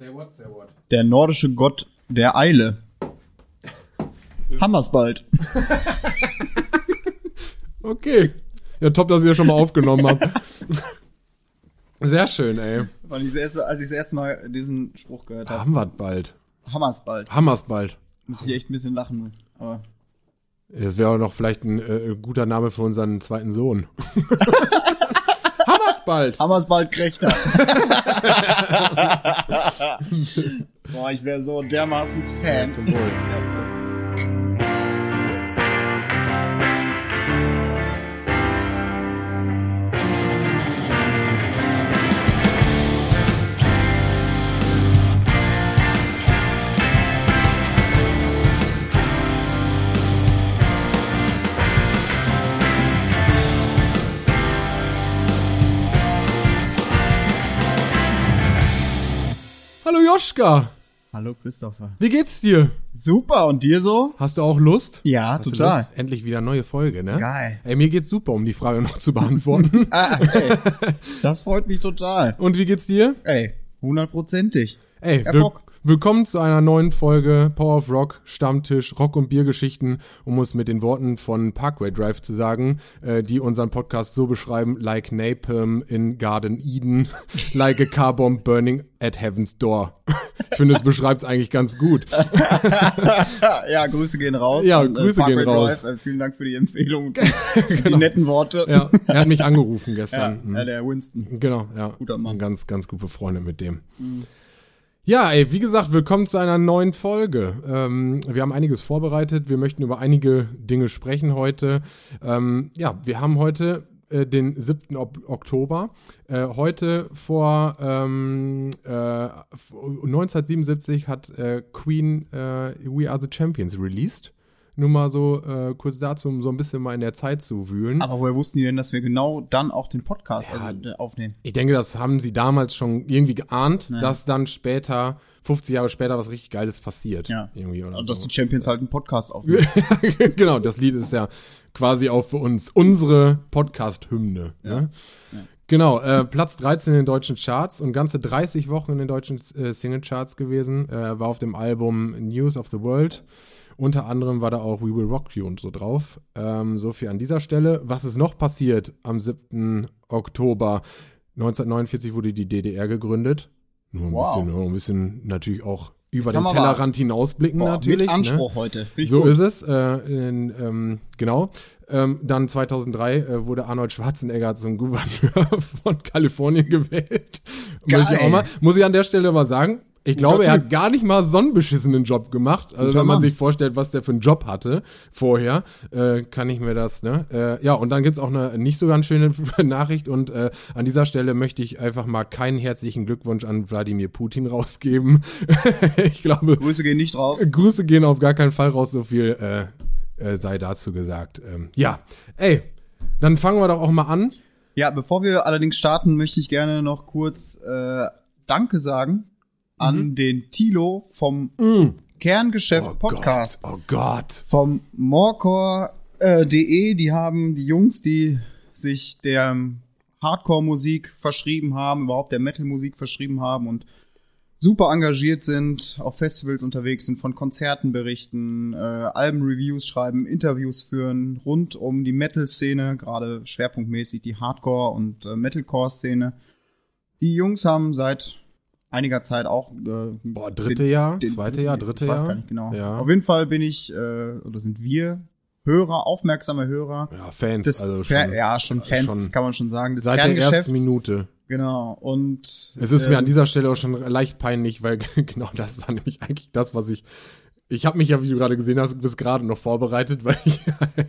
Say what, say what. Der nordische Gott der Eile. Hammersbald. Okay. Ja, top, dass ihr das schon mal aufgenommen habt. Sehr schön, ey. Als ich das erste Mal diesen Spruch gehört habe. Haben wir bald. Hammersbald. Hammers bald. Muss ich echt ein bisschen lachen. Aber Das wäre auch noch vielleicht ein äh, guter Name für unseren zweiten Sohn. Hammers bald. Hammersbald Krächter. Boah, ich wäre so dermaßen Fan. Zum Wohl. Hallo Joschka. Hallo Christopher. Wie geht's dir? Super, und dir so? Hast du auch Lust? Ja, Hast total. Endlich wieder neue Folge, ne? Geil. Ey, mir geht's super, um die Frage noch zu beantworten. Ah, ey, das freut mich total. Und wie geht's dir? Ey, hundertprozentig. Ey, Bock. Willkommen zu einer neuen Folge Power of Rock, Stammtisch, Rock- und Biergeschichten, um es mit den Worten von Parkway Drive zu sagen, äh, die unseren Podcast so beschreiben, like Napalm in Garden Eden, like a car bomb burning at heaven's door. Ich finde, es beschreibt's eigentlich ganz gut. ja, Grüße gehen raus. Ja, Und, Grüße Parkway gehen raus. Drive, äh, vielen Dank für die Empfehlung und die, netten Worte. Ja, er hat mich angerufen gestern. Mhm. ja, der Winston. Genau, ja. Guter Mann. Ganz, ganz gut befreundet mit dem. Ja, ey, wie gesagt, willkommen zu einer neuen Folge. Ähm, wir haben einiges vorbereitet. Wir möchten über einige Dinge sprechen heute. Ähm, ja, wir haben heute äh, den 7. Ob Oktober. Äh, heute vor ähm, äh, 1977 hat äh, Queen äh, We Are the Champions released. Nur mal so äh, kurz dazu, um so ein bisschen mal in der Zeit zu wühlen. Aber woher wussten die denn, dass wir genau dann auch den Podcast Ja. also, äh, aufnehmen? Ich denke, das haben sie damals schon irgendwie geahnt, dass dann später, 50 Jahre später, was richtig Geiles passiert. Ja. Irgendwie oder Also, so. dass die Champions halt einen Podcast aufnehmen. genau, das Lied ist ja quasi auch für uns unsere Podcast-Hymne. Ne? Genau, äh, Platz 13 in den deutschen Charts und ganze 30 Wochen in den deutschen äh, Single-Charts gewesen. Äh, war auf dem Album News of the World. Unter anderem war da auch We Will Rock You und so drauf. Ähm, so viel an dieser Stelle. Was ist noch passiert am 7. Oktober? 1949 wurde die DDR gegründet. Nur ein, Wow. bisschen, nur ein bisschen natürlich auch über Jetzt den Tellerrand hinausblicken Boah, natürlich. mit ne? Anspruch heute. Finde ich So gut. ist es. Äh, in, ähm, genau. Ähm, dann 2003 äh, wurde Arnold Schwarzenegger zum Gouverneur von Kalifornien gewählt. Muss ich, Geil. auch mal, muss ich an der Stelle mal sagen. Ich glaube, er hat gar nicht mal so einen beschissenen Job gemacht. Also wenn man sich vorstellt, was der für einen Job hatte vorher, äh, kann ich mir das, ne? Äh, ja, und dann gibt's auch eine nicht so ganz schöne Nachricht und äh, an dieser Stelle möchte ich einfach mal keinen herzlichen Glückwunsch an Wladimir Putin rausgeben. ich glaube, Grüße gehen nicht raus. Grüße gehen auf gar keinen Fall raus, so viel äh, äh, sei dazu gesagt. Ähm, ja, ey, dann fangen wir doch auch mal an. Ja, bevor wir allerdings starten, möchte ich gerne noch kurz äh, Danke sagen an den Tilo vom Kerngeschäft Podcast. Gott, oh Gott. Vom Morecore.de, äh, de, die haben die Jungs, die sich der Hardcore-Musik verschrieben haben, überhaupt der Metal-Musik verschrieben haben und super engagiert sind, auf Festivals unterwegs sind, von Konzerten berichten, äh, Alben-Reviews schreiben, Interviews führen, rund um die Metal-Szene, gerade schwerpunktmäßig die Hardcore- und äh, Metalcore-Szene. Die Jungs haben seit einiger Zeit auch äh, Boah, dritte den- Jahr, den- zweite Jahr, dritte ich weiß Jahr. gar nicht genau. Ja. Auf jeden Fall bin ich, äh, oder sind wir Hörer, aufmerksame Hörer. Ja, Fans, Des also schon. ja, schon Fans, schon kann man schon sagen. Des Seit der ersten. Minute. Genau. Und Es ist mir ähm, an dieser Stelle auch schon leicht peinlich, weil genau das war nämlich eigentlich das, was ich. Ich habe mich ja, wie du gerade gesehen hast, bis gerade noch vorbereitet, weil ich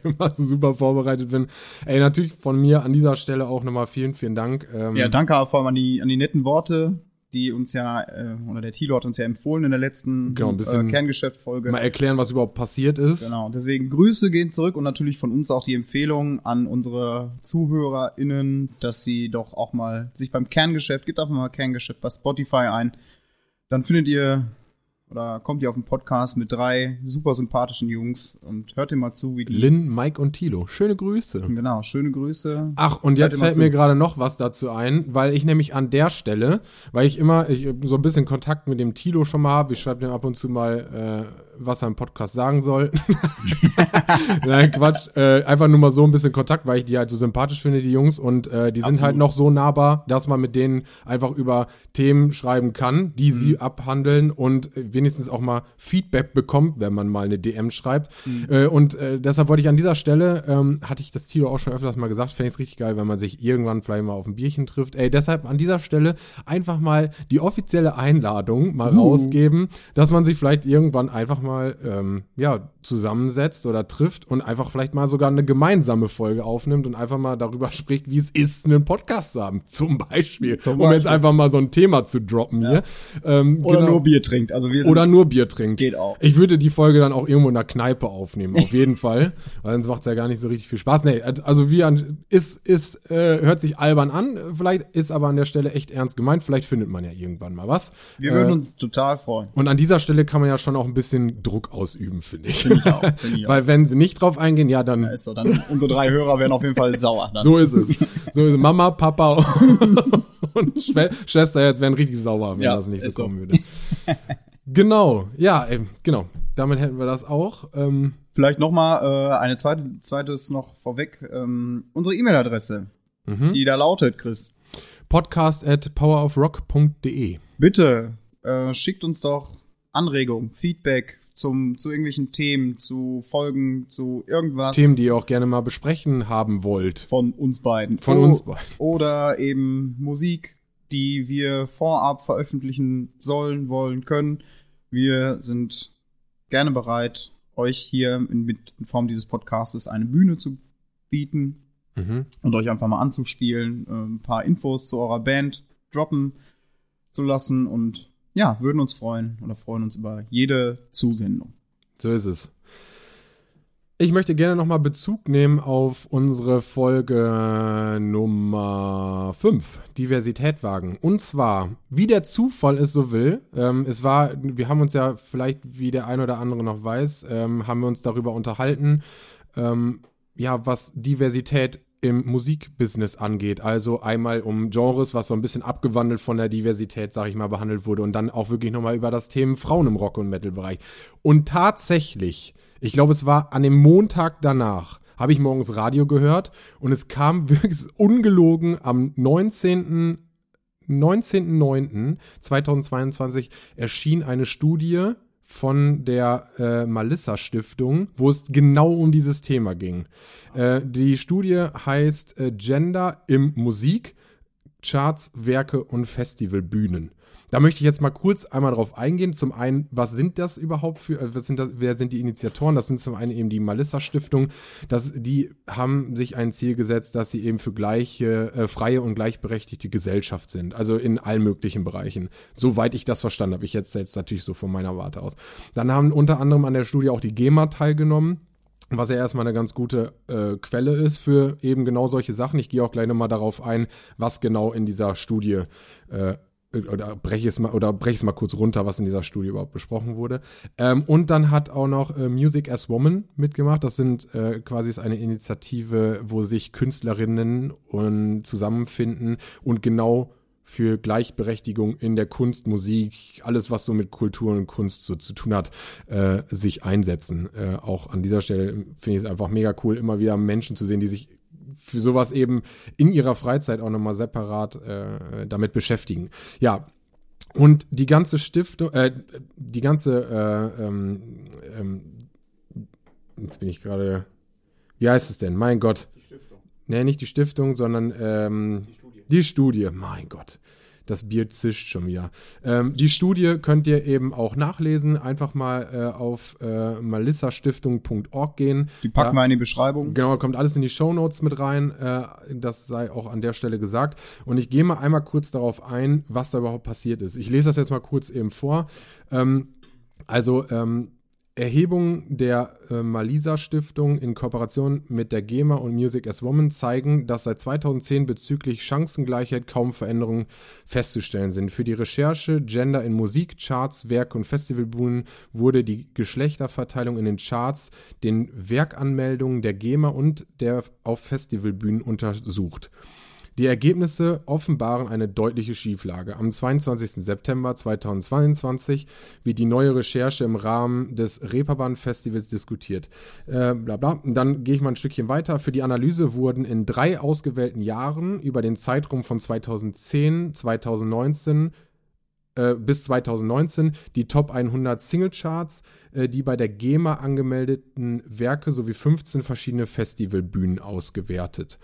immer so super vorbereitet bin. Ey, natürlich von mir an dieser Stelle auch nochmal vielen, vielen Dank. Ähm, Ja, danke vor allem an die, an die netten Worte, die uns ja, äh, oder der Thilo hat uns ja empfohlen in der letzten Genau, äh, Kerngeschäft-Folge. Mal erklären, was überhaupt passiert ist. Genau, deswegen Grüße gehen zurück und natürlich von uns auch die Empfehlung an unsere ZuhörerInnen, dass sie doch auch mal sich beim Kerngeschäft, gibt einfach mal Kerngeschäft bei Spotify ein. Dann findet ihr oder kommt ihr auf den Podcast mit drei super sympathischen Jungs und hört ihr mal zu, wie die. Lynn, Mike und Tilo. Schöne Grüße. Genau, schöne Grüße. Ach, und jetzt fällt mir gerade noch was dazu ein, weil ich nämlich an der Stelle, weil ich immer ich, so ein bisschen Kontakt mit dem Tilo schon mal habe, ich schreibe dem ab und zu mal, äh, was er im Podcast sagen soll. Nein, Quatsch. Äh, einfach nur mal so ein bisschen Kontakt, weil ich die halt so sympathisch finde, die Jungs. Und äh, die sind Absolut. halt noch so nahbar, dass man mit denen einfach über Themen schreiben kann, die sie abhandeln und äh, wenigstens auch mal Feedback bekommt, wenn man mal eine DM schreibt. Äh, und äh, deshalb wollte ich an dieser Stelle, ähm, hatte ich das Tilo auch schon öfters mal gesagt, fände ich es richtig geil, wenn man sich irgendwann vielleicht mal auf ein Bierchen trifft. Ey, deshalb an dieser Stelle einfach mal die offizielle Einladung mal rausgeben, dass man sich vielleicht irgendwann einfach mal ähm, ja, zusammensetzt oder trifft und einfach vielleicht mal sogar eine gemeinsame Folge aufnimmt und einfach mal darüber spricht, wie es ist, einen Podcast zu haben. Zum Beispiel. Zum um jetzt Beispiel. einfach mal so ein Thema zu droppen hier. Ähm, Oder genau. nur Bier trinkt. Also wir sind Oder nur Bier trinkt. Geht auch. Ich würde die Folge dann auch irgendwo in der Kneipe aufnehmen, auf jeden Fall. Weil sonst macht es ja gar nicht so richtig viel Spaß. Nee, also wie an, ist, ist, äh, hört sich albern an, vielleicht ist aber an der Stelle echt ernst gemeint. Vielleicht findet man ja irgendwann mal was. wir würden Äh, uns total freuen. und an dieser Stelle kann man ja schon auch ein bisschen Druck ausüben, finde ich. Finde ich auch. Finde ich auch. Weil wenn sie nicht drauf eingehen, ja, dann ist so, dann unsere drei Hörer werden auf jeden Fall sauer. Dann. so ist es. So ist es. Mama, Papa und Schwe Schwester jetzt wären richtig sauer, wenn Ja, das nicht so kommen würde. genau, ja, genau. Damit hätten wir das auch. Ähm, Vielleicht noch mal äh, eine zweite, zweites noch vorweg. Ähm, unsere E-Mail-Adresse, Mhm. die da lautet, Chris. podcast at powerofrock.de. Bitte äh, schickt uns doch Anregungen, Feedback zum, zu irgendwelchen Themen, zu Folgen, zu irgendwas Themen, die ihr auch gerne mal besprechen haben wollt. von uns beiden. Von O- uns beiden. Oder eben Musik, die wir vorab veröffentlichen sollen, wollen, können. Wir sind gerne bereit, euch hier in, mit, in Form dieses Podcastes eine Bühne zu bieten Mhm. und euch einfach mal anzuspielen, äh, ein paar Infos zu eurer Band droppen zu lassen und ja, würden uns freuen oder freuen uns über jede Zusendung. So ist es. Ich möchte gerne nochmal Bezug nehmen auf unsere Folge Nummer 5, Diversität wagen. Und zwar, wie der Zufall es so will, ähm, es war, wir haben uns ja vielleicht, wie der ein oder andere noch weiß, ähm, haben wir uns darüber unterhalten, ähm, ja, was Diversität im Musikbusiness angeht. Also einmal um Genres, was so ein bisschen abgewandelt von der Diversität, sag ich mal, behandelt wurde und dann auch wirklich nochmal über das Thema Frauen im Rock- und Metal-Bereich. Und tatsächlich, ich glaube, es war an dem Montag danach, habe ich morgens Radio gehört und es kam wirklich ungelogen am 19. 19.09.2022 erschien eine Studie von der äh, Malissa Stiftung, wo es genau um dieses Thema ging. Äh, die Studie heißt äh, Gender im Musik, Charts, Werke und Festivalbühnen. Da möchte ich jetzt mal kurz einmal drauf eingehen. Zum einen, was sind das überhaupt für, äh, was sind das, wer sind die Initiatoren? Das sind zum einen eben die Malissa Stiftung. Das, die haben sich ein Ziel gesetzt, dass sie eben für gleiche, äh, freie und gleichberechtigte Gesellschaft sind. Also in allen möglichen Bereichen. Soweit ich das verstanden habe. Ich jetzt jetzt natürlich so von meiner Warte aus. Dann haben unter anderem an der Studie auch die GEMA teilgenommen was ja erstmal eine ganz gute äh, Quelle ist für eben genau solche Sachen. Ich gehe auch gleich nochmal darauf ein, was genau in dieser Studie äh, oder breche es mal oder breche es mal kurz runter, was in dieser Studie überhaupt besprochen wurde. Ähm, und dann hat auch noch äh, Music as Woman mitgemacht. Das sind äh, quasi ist eine Initiative, wo sich Künstlerinnen und zusammenfinden und genau für Gleichberechtigung in der Kunst, Musik, alles, was so mit Kultur und Kunst so zu tun hat, äh, sich einsetzen. Äh, auch an dieser Stelle finde ich es einfach mega cool, immer wieder Menschen zu sehen, die sich für sowas eben in ihrer Freizeit auch nochmal separat äh, damit beschäftigen. Ja, und die ganze Stiftung, äh, die ganze, äh, ähm, ähm, jetzt bin ich gerade, wie heißt es denn? Mein Gott. Die Stiftung. Nee, nicht die Stiftung, sondern ähm, Die Studie. die Studie, mein Gott. Das Bier zischt schon wieder. Ähm, die Studie könnt ihr eben auch nachlesen. Einfach mal äh, auf äh, malissastiftung.org gehen. Die packen wir in die Beschreibung. Genau, kommt alles in die Shownotes mit rein. Äh, das sei auch an der Stelle gesagt. Und ich gehe mal einmal kurz darauf ein, was da überhaupt passiert ist. Ich lese das jetzt mal kurz eben vor. Ähm, also, ähm, Erhebungen der äh, Malisa Stiftung in Kooperation mit der GEMA und Music as Woman zeigen, dass seit 2010 bezüglich Chancengleichheit kaum Veränderungen festzustellen sind. Für die Recherche Gender in Musik, Charts, Werk- und Festivalbühnen wurde die Geschlechterverteilung in den Charts, den Werkanmeldungen der GEMA und der auf Festivalbühnen untersucht. Die Ergebnisse offenbaren eine deutliche Schieflage. Am 22. September 2022 wird die neue Recherche im Rahmen des Reeperbahn-Festivals diskutiert. Äh, bla bla. Und dann gehe ich mal ein Stückchen weiter. Für die Analyse wurden in drei ausgewählten Jahren über den Zeitraum von 2010, 2019 äh, bis 2019 die Top 100 Singlecharts, äh, die bei der GEMA angemeldeten Werke sowie 15 verschiedene Festivalbühnen ausgewertet.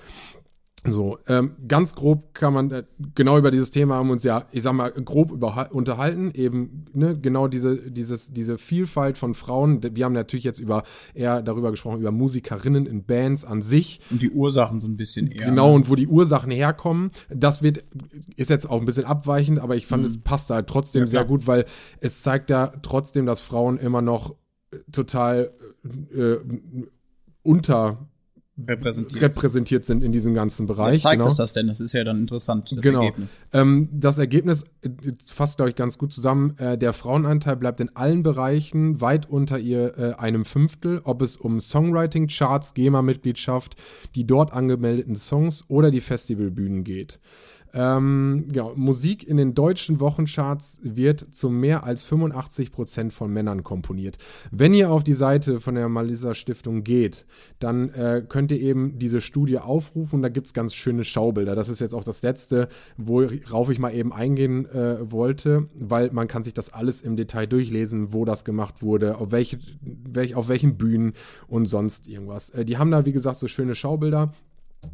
So, ähm, ganz grob kann man, äh, genau über dieses Thema haben wir uns ja, ich sag mal, grob unterhalten, eben, ne, genau diese, dieses, diese Vielfalt von Frauen. Wir haben natürlich jetzt über, eher darüber gesprochen, über Musikerinnen in Bands an sich. Und die Ursachen so ein bisschen eher. Genau, ne? und wo die Ursachen herkommen. Das wird, ist jetzt auch ein bisschen abweichend, aber ich fand, mhm. es passt halt trotzdem ja, sehr gut, weil es zeigt ja trotzdem, dass Frauen immer noch total äh, unter repräsentiert. repräsentiert. sind in diesem ganzen Bereich. Wer zeigt genau. das denn? Das ist ja dann interessant, das genau. Ergebnis. Ähm, das Ergebnis äh, fasst, glaube ich, ganz gut zusammen. Äh, der Frauenanteil bleibt in allen Bereichen weit unter ihr äh, einem Fünftel, ob es um Songwriting, Charts, GEMA-Mitgliedschaft, die dort angemeldeten Songs oder die Festivalbühnen geht. Ähm, ja, Musik in den deutschen Wochencharts wird zu mehr als 85 Prozent von Männern komponiert. Wenn ihr auf die Seite von der Malisa Stiftung geht, dann äh, könnt ihr eben diese Studie aufrufen. Da gibt es ganz schöne Schaubilder. Das ist jetzt auch das letzte, worauf ich mal eben eingehen äh, wollte, weil man kann sich das alles im Detail durchlesen, wo das gemacht wurde, auf, welche, welch, auf welchen Bühnen und sonst irgendwas. Äh, die haben da, wie gesagt, so schöne Schaubilder.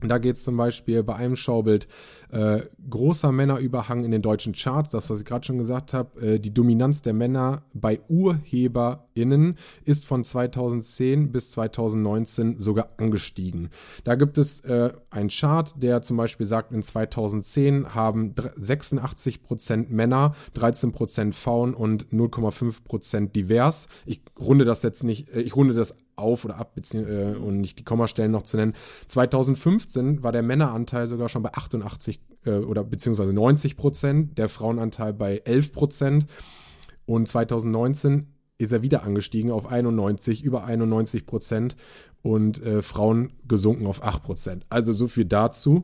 Da geht es zum Beispiel bei einem Schaubild äh, großer Männerüberhang in den deutschen Charts, das, was ich gerade schon gesagt habe. Äh, die Dominanz der Männer bei UrheberInnen ist von 2010 bis 2019 sogar angestiegen. Da gibt es äh, einen Chart, der zum Beispiel sagt, in 2010 haben 86% Männer, 13% Frauen und 0,5% divers. Ich runde das jetzt nicht, äh, ich runde das auf oder ab, äh, und nicht die Kommastellen noch zu nennen. 2015 war der Männeranteil sogar schon bei 88 äh, oder beziehungsweise 90 Prozent, der Frauenanteil bei 11 Prozent. Und 2019 ist er wieder angestiegen auf 91, über 91 Prozent und äh, Frauen gesunken auf 8 Prozent. Also so viel dazu.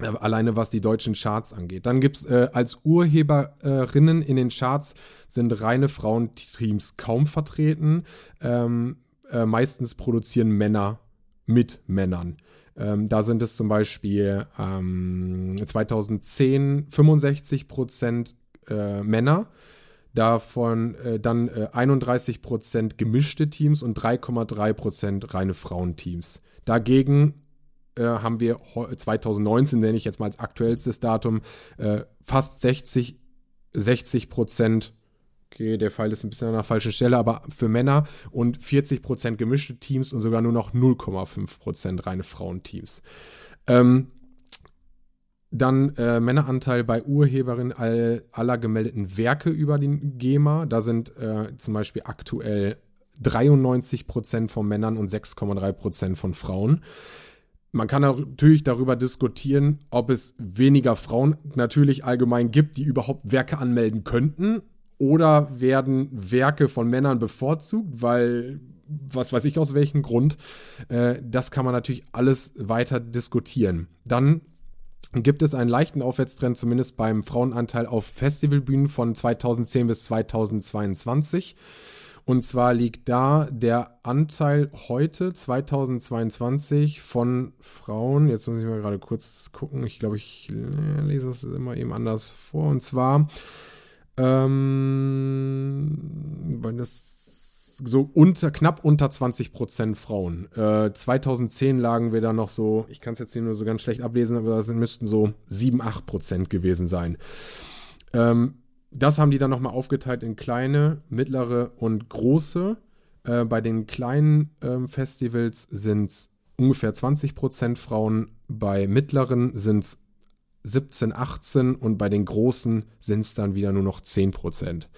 Äh, alleine was die deutschen Charts angeht. Dann gibt's äh, als Urheberinnen in den Charts sind reine Frauenteams kaum vertreten. Ähm, äh, meistens produzieren Männer mit Männern. Ähm, da sind es zum Beispiel ähm, 2010 65 Prozent äh, Männer, davon äh, dann äh, 31 Prozent gemischte Teams und 3,3 Prozent reine Frauenteams. Dagegen äh, haben wir 2019, nenne ich jetzt mal als aktuellstes Datum, äh, fast 60, 60 Prozent okay, der Pfeil ist ein bisschen an der falschen Stelle, aber für Männer und 40% gemischte Teams und sogar nur noch 0,5% reine Frauenteams. Ähm, dann äh, Männeranteil bei Urheberinnen all, aller gemeldeten Werke über den GEMA. Da sind äh, zum Beispiel aktuell 93% von Männern und 6,3% von Frauen. Man kann natürlich darüber diskutieren, ob es weniger Frauen natürlich allgemein gibt, die überhaupt Werke anmelden könnten oder werden Werke von Männern bevorzugt, weil was weiß ich aus welchem Grund. Äh, das kann man natürlich alles weiter diskutieren. Dann gibt es einen leichten Aufwärtstrend, zumindest beim Frauenanteil auf Festivalbühnen von 2010 bis 2022. Und zwar liegt da der Anteil heute, 2022, von Frauen, jetzt muss ich mal gerade kurz gucken, ich glaube, ich lese das immer eben anders vor, und zwar ähm, weil das so unter, knapp unter 20 Prozent Frauen. Äh, 2010 lagen wir da noch so, ich kann es jetzt hier nur so ganz schlecht ablesen, aber das müssten so 7, 8 Prozent gewesen sein. Ähm, das haben die dann nochmal aufgeteilt in kleine, mittlere und große. Äh, bei den kleinen äh, Festivals sind es ungefähr 20 Prozent Frauen, bei mittleren sind es 17, 18 und bei den Großen sind es dann wieder nur noch 10 Prozent.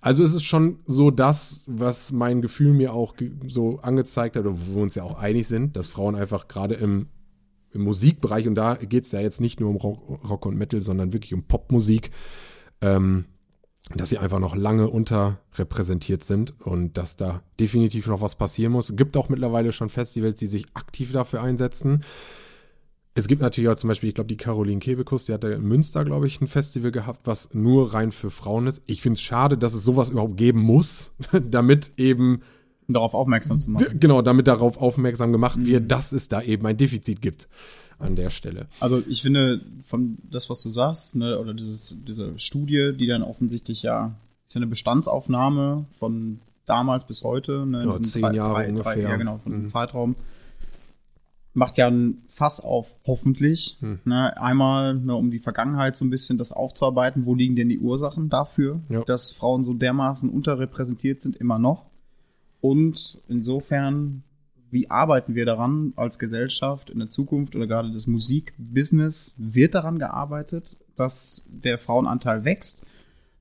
Also es ist schon so das, was mein Gefühl mir auch so angezeigt hat, wo wir uns ja auch einig sind, dass Frauen einfach gerade im, im Musikbereich, und da geht es ja jetzt nicht nur um Rock, Rock, und Metal, sondern wirklich um Popmusik, ähm, dass sie einfach noch lange unterrepräsentiert sind und dass da definitiv noch was passieren muss. Es gibt auch mittlerweile schon Festivals, die sich aktiv dafür einsetzen. Es gibt natürlich auch zum Beispiel, ich glaube, die Caroline Kebekus, die hat in Münster, glaube ich, ein Festival gehabt, was nur rein für Frauen ist. Ich finde es schade, dass es sowas überhaupt geben muss, damit eben darauf aufmerksam zu machen. Genau, damit darauf aufmerksam gemacht mhm. wird, dass es da eben ein Defizit gibt an der Stelle. Also ich finde, von das, was du sagst, ne, oder dieses, diese Studie, die dann offensichtlich ja, ist ja eine Bestandsaufnahme von damals bis heute, ne, ja, zehn drei, Jahre drei, ungefähr. Drei, ja, genau, von mhm. dem Zeitraum macht ja ein Fass auf, hoffentlich. Hm. Ne, einmal, ne, um die Vergangenheit so ein bisschen das aufzuarbeiten, wo liegen denn die Ursachen dafür, ja. dass Frauen so dermaßen unterrepräsentiert sind, immer noch. Und insofern, wie arbeiten wir daran als Gesellschaft in der Zukunft oder gerade das Musikbusiness wird daran gearbeitet, dass der Frauenanteil wächst.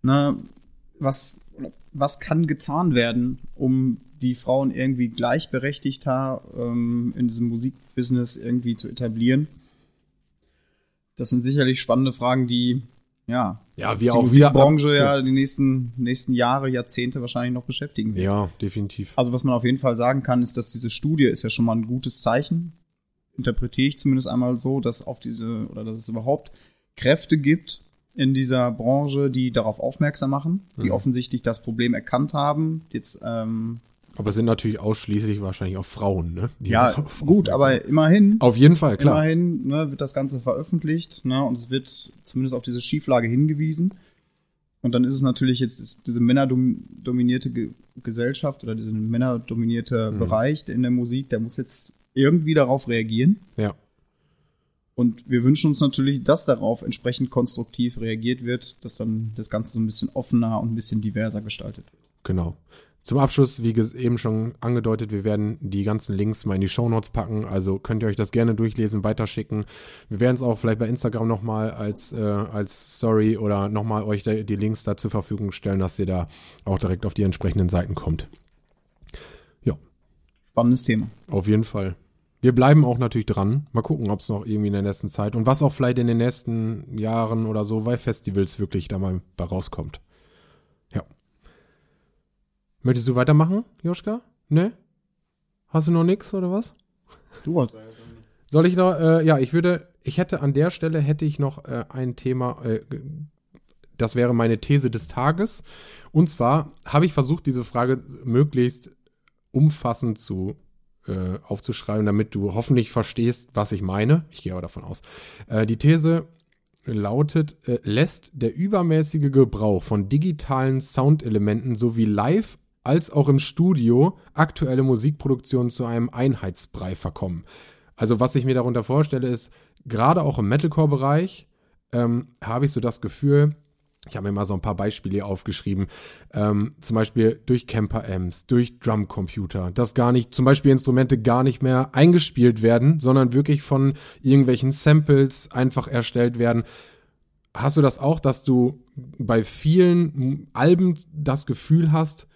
Ne, was, was kann getan werden, um die Frauen irgendwie gleichberechtigter ähm, in diesem Musikbusiness irgendwie zu etablieren. Das sind sicherlich spannende Fragen, die ja, ja, wir die auch Musikbranche ja die nächsten, nächsten Jahre, Jahrzehnte wahrscheinlich noch beschäftigen wird. Ja, definitiv. Also was man auf jeden Fall sagen kann, ist, dass diese Studie ist ja schon mal ein gutes Zeichen. Interpretiere ich zumindest einmal so, dass auf diese oder dass es überhaupt Kräfte gibt, in dieser Branche, die darauf aufmerksam machen, die mhm. offensichtlich das Problem erkannt haben, jetzt ähm, aber es sind natürlich ausschließlich wahrscheinlich auch Frauen, ne? Die ja, gut, aber immerhin. Auf jeden Fall, klar. Immerhin ne, wird das Ganze veröffentlicht, ne? Und es wird zumindest auf diese Schieflage hingewiesen. Und dann ist es natürlich jetzt diese männerdominierte Ge Gesellschaft oder dieser männerdominierte mhm. Bereich in der Musik, der muss jetzt irgendwie darauf reagieren. Ja. Und wir wünschen uns natürlich, dass darauf entsprechend konstruktiv reagiert wird, dass dann das Ganze so ein bisschen offener und ein bisschen diverser gestaltet wird. Genau. Zum Abschluss, wie eben schon angedeutet, wir werden die ganzen Links mal in die Shownotes packen, also könnt ihr euch das gerne durchlesen, weiterschicken. Wir werden es auch vielleicht bei Instagram nochmal als, äh, als Story oder nochmal euch die Links da zur Verfügung stellen, dass ihr da auch direkt auf die entsprechenden Seiten kommt. Ja. Spannendes Thema. Auf jeden Fall. Wir bleiben auch natürlich dran. Mal gucken, ob es noch irgendwie in der nächsten Zeit und was auch vielleicht in den nächsten Jahren oder so bei Festivals wirklich da mal rauskommt. Möchtest du weitermachen, Joschka? Ne? Hast du noch nix oder was? Du hast Soll ich noch, äh, ja, ich würde, ich hätte an der Stelle hätte ich noch äh, ein Thema, äh, das wäre meine These des Tages. Und zwar habe ich versucht, diese Frage möglichst umfassend zu äh, aufzuschreiben, damit du hoffentlich verstehst, was ich meine. Ich gehe aber davon aus. Äh, die These lautet, äh, lässt der übermäßige Gebrauch von digitalen Soundelementen sowie Live- als auch im Studio aktuelle Musikproduktionen zu einem Einheitsbrei verkommen. Also was ich mir darunter vorstelle, ist, gerade auch im Metalcore-Bereich ähm, habe ich so das Gefühl, ich habe mir mal so ein paar Beispiele aufgeschrieben, ähm, zum Beispiel durch Camper-Amps, durch Drumcomputer, dass gar nicht, zum Beispiel Instrumente gar nicht mehr eingespielt werden, sondern wirklich von irgendwelchen Samples einfach erstellt werden. Hast du das auch, dass du bei vielen Alben das Gefühl hast,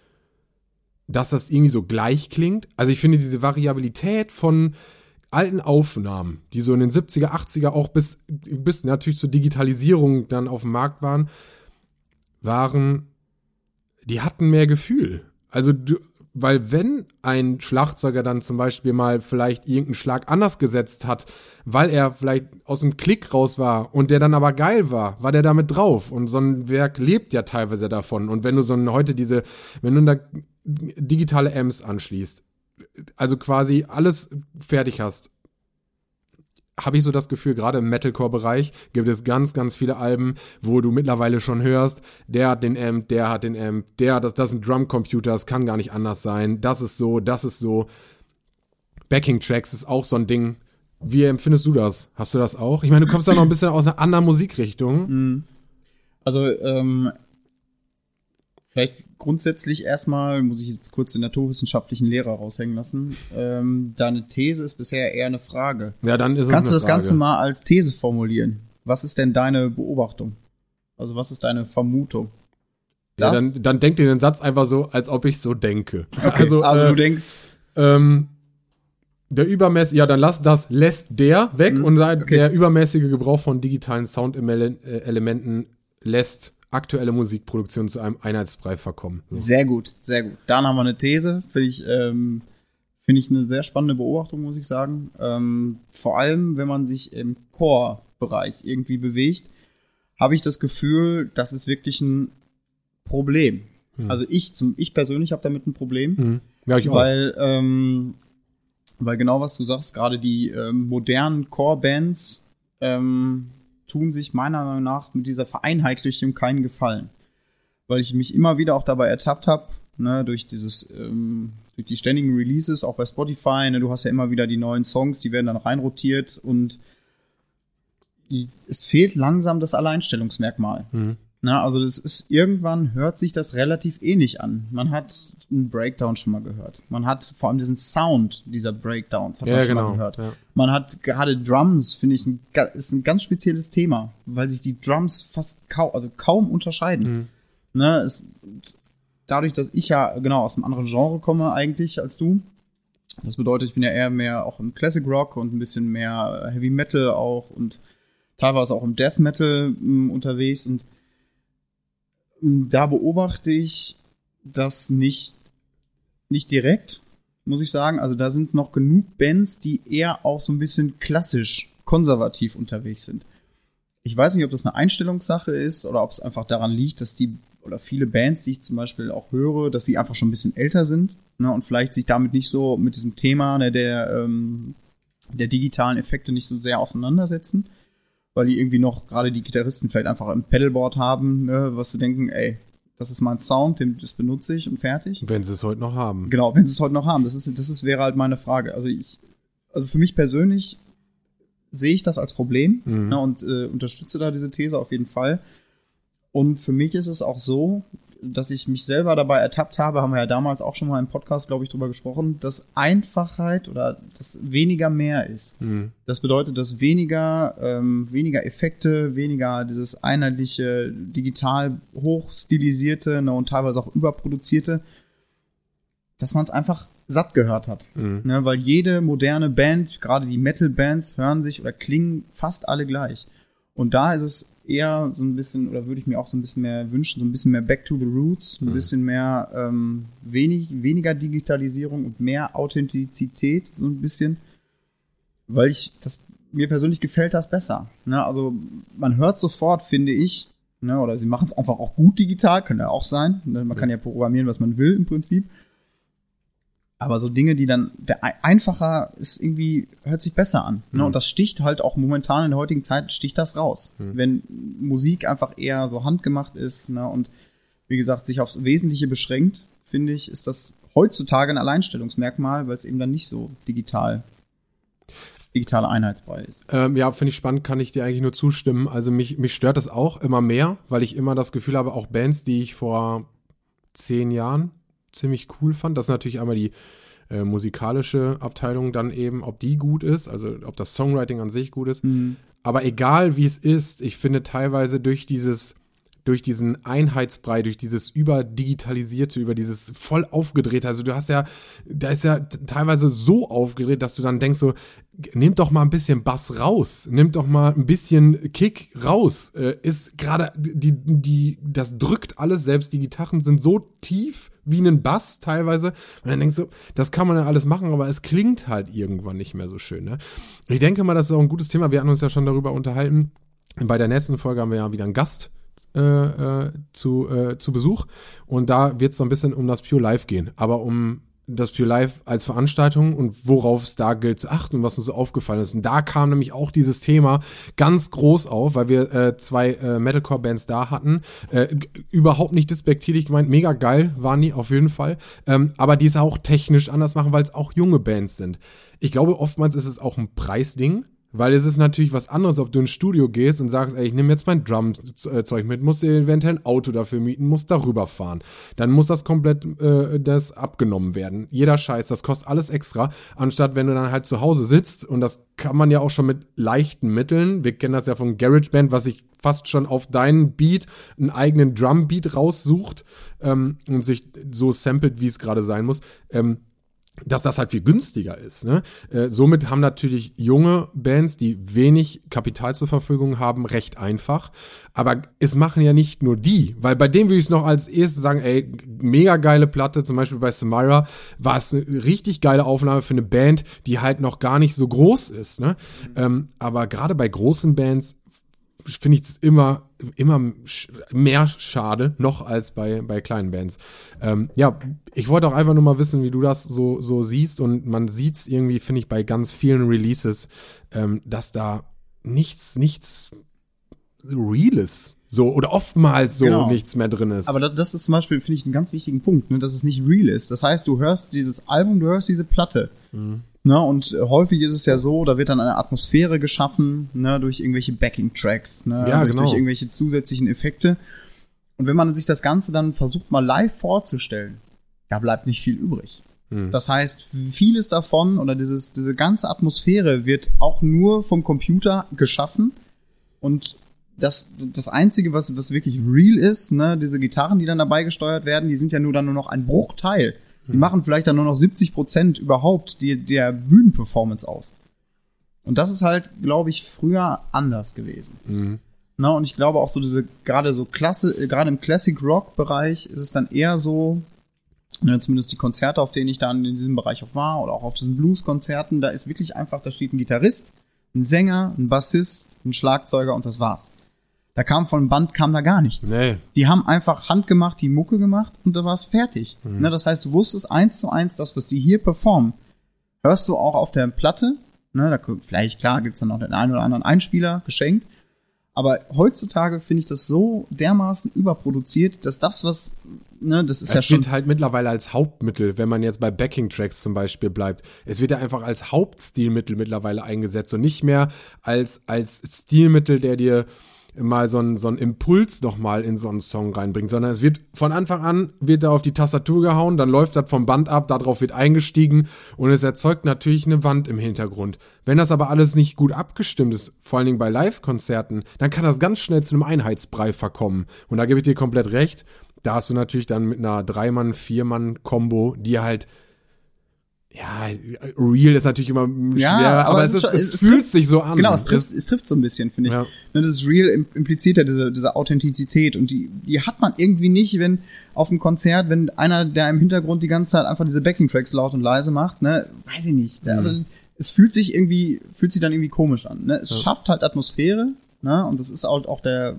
dass das irgendwie so gleich klingt. Also ich finde diese Variabilität von alten Aufnahmen, die so in den 70er, 80er auch bis, bis natürlich zur Digitalisierung dann auf dem Markt waren, waren, die hatten mehr Gefühl. Also du, weil wenn ein Schlagzeuger dann zum Beispiel mal vielleicht irgendeinen Schlag anders gesetzt hat, weil er vielleicht aus dem Klick raus war und der dann aber geil war, war der damit drauf. Und so ein Werk lebt ja teilweise davon. Und wenn du so ein, heute diese, wenn du da digitale Amps anschließt, also quasi alles fertig hast, habe ich so das Gefühl, gerade im Metalcore-Bereich gibt es ganz, ganz viele Alben, wo du mittlerweile schon hörst, der hat den Amp, der hat den Amp, der, das, das sind Drumcomputer, das kann gar nicht anders sein, das ist so, das ist so. Backing-Tracks ist auch so ein Ding. Wie empfindest du das? Hast du das auch? Ich meine, du kommst da noch ein bisschen aus einer anderen Musikrichtung. Mhm. Also, ähm, Vielleicht grundsätzlich erstmal, muss ich jetzt kurz den naturwissenschaftlichen Lehrer raushängen lassen. Ähm, deine These ist bisher eher eine Frage. Ja, dann ist es Kannst du das Frage. Ganze mal als These formulieren? Was ist denn deine Beobachtung? Also was ist deine Vermutung? Ja, dann, dann denkt ihr den Satz einfach so, als ob ich so denke. Okay, also, also äh, du denkst. Ähm, der übermäßige, ja, dann lass das, lässt der weg mhm, und okay. der übermäßige Gebrauch von digitalen Soundelementen lässt aktuelle Musikproduktion zu einem Einheitsbrei verkommen. So. Sehr gut, sehr gut. Dann haben wir eine These, finde ich, ähm, finde ich eine sehr spannende Beobachtung, muss ich sagen. Ähm, vor allem, wenn man sich im Core-Bereich irgendwie bewegt, habe ich das Gefühl, das ist wirklich ein Problem. Mhm. Also ich zum, ich persönlich habe damit ein Problem. Mhm. Ja, ich weil, auch. Ähm, weil genau was du sagst, gerade die ähm, modernen Core-Bands ähm, tun sich meiner Meinung nach mit dieser Vereinheitlichung keinen Gefallen. Weil ich mich immer wieder auch dabei ertappt habe, ne, durch dieses, ähm, durch die ständigen Releases, auch bei Spotify, ne, du hast ja immer wieder die neuen Songs, die werden dann reinrotiert und es fehlt langsam das Alleinstellungsmerkmal. Mhm. Na, also das ist irgendwann hört sich das relativ ähnlich an. Man hat einen Breakdown schon mal gehört. Man hat vor allem diesen Sound dieser Breakdowns hat ja, man schon genau, mal gehört. Ja. Man hat gerade Drums, finde ich, ein, ist ein ganz spezielles Thema, weil sich die Drums fast kaum, also kaum unterscheiden. Mhm. Ne, es, dadurch, dass ich ja genau aus einem anderen Genre komme eigentlich als du. Das bedeutet, ich bin ja eher mehr auch im Classic Rock und ein bisschen mehr Heavy Metal auch und teilweise auch im Death Metal mh, mm, unterwegs und mh, da beobachte ich das nicht, nicht direkt, muss ich sagen. Also da sind noch genug Bands, die eher auch so ein bisschen klassisch, konservativ unterwegs sind. Ich weiß nicht, ob das eine Einstellungssache ist oder ob es einfach daran liegt, dass die oder viele Bands, die ich zum Beispiel auch höre, dass die einfach schon ein bisschen älter sind ne, und vielleicht sich damit nicht so mit diesem Thema ne, der, ähm, der digitalen Effekte nicht so sehr auseinandersetzen weil die irgendwie noch gerade die Gitarristen vielleicht einfach ein Pedalboard haben, ne, was zu denken, ey, das ist mein Sound, den, das benutze ich und fertig. Wenn sie es heute noch haben. Genau, wenn sie es heute noch haben. Das ist, das ist, wäre halt meine Frage. Also ich, also für mich persönlich sehe ich das als Problem mhm. ne, und äh, unterstütze da diese These auf jeden Fall. Und für mich ist es auch so, dass ich mich selber dabei ertappt habe, haben wir ja damals auch schon mal im Podcast, glaube ich, drüber gesprochen, dass Einfachheit oder dass weniger mehr ist. Mhm. Das bedeutet, dass weniger, ähm, weniger Effekte, weniger dieses einheitliche, digital hochstilisierte ne, und teilweise auch überproduzierte, dass man es einfach satt gehört hat. Mhm. Ne, weil jede moderne Band, gerade die Metal-Bands, hören sich oder klingen fast alle gleich. Und da ist es eher so ein bisschen, oder würde ich mir auch so ein bisschen mehr wünschen, so ein bisschen mehr Back to the Roots, ein mhm. bisschen mehr ähm, wenig, weniger Digitalisierung und mehr Authentizität, so ein bisschen. Weil ich, das, mir persönlich gefällt das besser. Ne? Also man hört sofort, finde ich, ne, oder sie machen es einfach auch gut digital, kann ja auch sein. Ne? Man kann ja programmieren, was man will im Prinzip. Aber so Dinge, die dann der einfacher ist irgendwie hört sich besser an. Ne? Mhm. Und das sticht halt auch momentan in der heutigen Zeit sticht das raus, mhm. wenn Musik einfach eher so handgemacht ist ne? und wie gesagt sich aufs Wesentliche beschränkt, finde ich, ist das heutzutage ein Alleinstellungsmerkmal, weil es eben dann nicht so digital digitale Einheitsbrei ist. Ähm, ja, finde ich spannend, kann ich dir eigentlich nur zustimmen. Also mich, mich stört das auch immer mehr, weil ich immer das Gefühl habe, auch Bands, die ich vor zehn Jahren ziemlich cool fand. Das ist natürlich einmal die äh, musikalische Abteilung dann eben, ob die gut ist, also ob das Songwriting an sich gut ist. Mhm. Aber egal wie es ist, ich finde teilweise durch dieses durch diesen Einheitsbrei, durch dieses überdigitalisierte, über dieses voll aufgedrehte. Also du hast ja, da ist ja teilweise so aufgedreht, dass du dann denkst so, nimm doch mal ein bisschen Bass raus, nimm doch mal ein bisschen Kick raus. Äh, ist gerade die, die, das drückt alles, selbst die Gitarren sind so tief wie ein Bass teilweise. Und dann denkst du, das kann man ja alles machen, aber es klingt halt irgendwann nicht mehr so schön. Ne? Ich denke mal, das ist auch ein gutes Thema. Wir hatten uns ja schon darüber unterhalten. Bei der nächsten Folge haben wir ja wieder einen Gast äh, äh, zu, äh, zu Besuch. Und da wird es so ein bisschen um das Pure Life gehen. Aber um das Pure Life als Veranstaltung und worauf es da gilt zu achten und was uns so aufgefallen ist. Und da kam nämlich auch dieses Thema ganz groß auf, weil wir äh, zwei äh, Metalcore-Bands da hatten. Äh, überhaupt nicht despektierlich gemeint, mega geil waren die auf jeden Fall. Ähm, aber die es auch technisch anders machen, weil es auch junge Bands sind. Ich glaube, oftmals ist es auch ein Preisding Weil es ist natürlich was anderes, ob du ins Studio gehst und sagst, ey, ich nehme jetzt mein Drum-Zeug mit, muss dir eventuell ein Auto dafür mieten, muss darüber fahren. Dann muss das komplett äh, das abgenommen werden. Jeder Scheiß, das kostet alles extra. Anstatt wenn du dann halt zu Hause sitzt, und das kann man ja auch schon mit leichten Mitteln, wir kennen das ja von GarageBand, was sich fast schon auf deinen Beat einen eigenen Drum-Beat raussucht ähm, und sich so samplet, wie es gerade sein muss. Ähm, dass das halt viel günstiger ist. Ne? Äh, somit haben natürlich junge Bands, die wenig Kapital zur Verfügung haben, recht einfach. Aber es machen ja nicht nur die, weil bei dem würde ich es noch als erstes sagen, ey, mega geile Platte, zum Beispiel bei Samira, war es eine richtig geile Aufnahme für eine Band, die halt noch gar nicht so groß ist. Ne? Mhm. Ähm, aber gerade bei großen Bands finde ich es immer, immer mehr schade, noch als bei, bei kleinen Bands. Ähm, ja, ich wollte auch einfach nur mal wissen, wie du das so, so siehst. Und man sieht es irgendwie, finde ich, bei ganz vielen Releases, ähm, dass da nichts, nichts Reales so oder oftmals so genau. nichts mehr drin ist. Aber das ist zum Beispiel, finde ich, einen ganz wichtigen Punkt, ne, dass es nicht real ist. Das heißt, du hörst dieses Album, du hörst diese Platte. Mhm. Ne, und häufig ist es ja so, da wird dann eine Atmosphäre geschaffen, ne, durch irgendwelche Backing-Tracks, ne, ja, durch, genau. durch irgendwelche zusätzlichen Effekte. Und wenn man sich das Ganze dann versucht, mal live vorzustellen, da bleibt nicht viel übrig. Hm. Das heißt, vieles davon oder dieses, diese ganze Atmosphäre wird auch nur vom Computer geschaffen. Und das, das Einzige, was, was wirklich real ist, ne, diese Gitarren, die dann dabei gesteuert werden, die sind ja nur dann nur noch ein Bruchteil die machen vielleicht dann nur noch 70 Prozent überhaupt die, der Bühnenperformance aus. Und das ist halt, glaube ich, früher anders gewesen. Mhm. Na, und ich glaube auch so diese, gerade so Klasse, äh, gerade im Classic Rock Bereich ist es dann eher so, ne, zumindest die Konzerte, auf denen ich dann in diesem Bereich auch war, oder auch auf diesen Blues-Konzerten, da ist wirklich einfach, da steht ein Gitarrist, ein Sänger, ein Bassist, ein Schlagzeuger und das war's. Da kam von Band kam da gar nichts. Nee. Die haben einfach handgemacht die Mucke gemacht und da war es fertig. Mhm. Ne, das heißt, du wusstest eins zu eins, das, was die hier performen, hörst du auch auf der Platte. Ne, da, vielleicht, klar, gibt's dann noch den einen oder anderen Einspieler geschenkt. Aber heutzutage finde ich das so dermaßen überproduziert, dass das, was, ne, das ist es ja schon. Es wird halt mittlerweile als Hauptmittel, wenn man jetzt bei Backing-Tracks zum Beispiel bleibt. Es wird ja einfach als Hauptstilmittel mittlerweile eingesetzt und nicht mehr als, als Stilmittel, der dir mal so einen, so einen Impuls noch mal in so einen Song reinbringt, sondern es wird von Anfang an wird da auf die Tastatur gehauen, dann läuft das vom Band ab, darauf wird eingestiegen und es erzeugt natürlich eine Wand im Hintergrund. Wenn das aber alles nicht gut abgestimmt ist, vor allen Dingen bei Live-Konzerten, dann kann das ganz schnell zu einem Einheitsbrei verkommen. Und da gebe ich dir komplett recht. Da hast du natürlich dann mit einer Dreimann, Viermann-Kombo, die halt ja, real ist natürlich immer schwer, ja, aber, aber es, ist, es, es, es fühlt trifft, sich so an. Genau, es trifft, es trifft so ein bisschen, finde ich. Ja. Ne, das ist real impliziert ja diese, diese Authentizität und die, die hat man irgendwie nicht, wenn auf einem Konzert, wenn einer, der im Hintergrund die ganze Zeit einfach diese Backing-Tracks laut und leise macht, ne, weiß ich nicht. Mhm. Also, es fühlt sich irgendwie, fühlt sich dann irgendwie komisch an, ne. Es ja. schafft halt Atmosphäre, ne, und das ist halt auch der,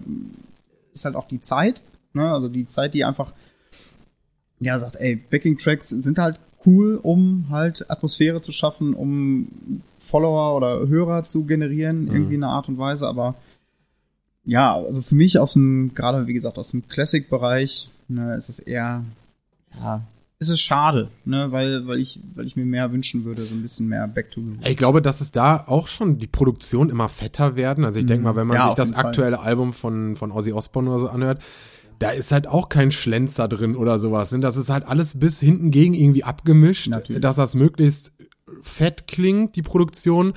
ist halt auch die Zeit, ne, also die Zeit, die einfach, ja, sagt, ey, Backing-Tracks sind halt cool, um halt Atmosphäre zu schaffen, um Follower oder Hörer zu generieren, mhm. irgendwie in einer Art und Weise. Aber ja, also für mich aus dem, gerade wie gesagt, aus dem Classic-Bereich, ne, ist es eher, ja, ist es schade, ne, weil, weil ich, weil ich mir mehr wünschen würde, so ein bisschen mehr Back to the Ich glaube, dass es da auch schon die Produktion immer fetter werden. Also ich denke mhm. mal, wenn man ja, sich das aktuelle Fall. Album von, von Ozzy Osbourne oder so anhört, da ist halt auch kein Schlenzer drin oder sowas. Das ist halt alles bis hinten gegen irgendwie abgemischt, Natürlich. dass das möglichst fett klingt, die Produktion.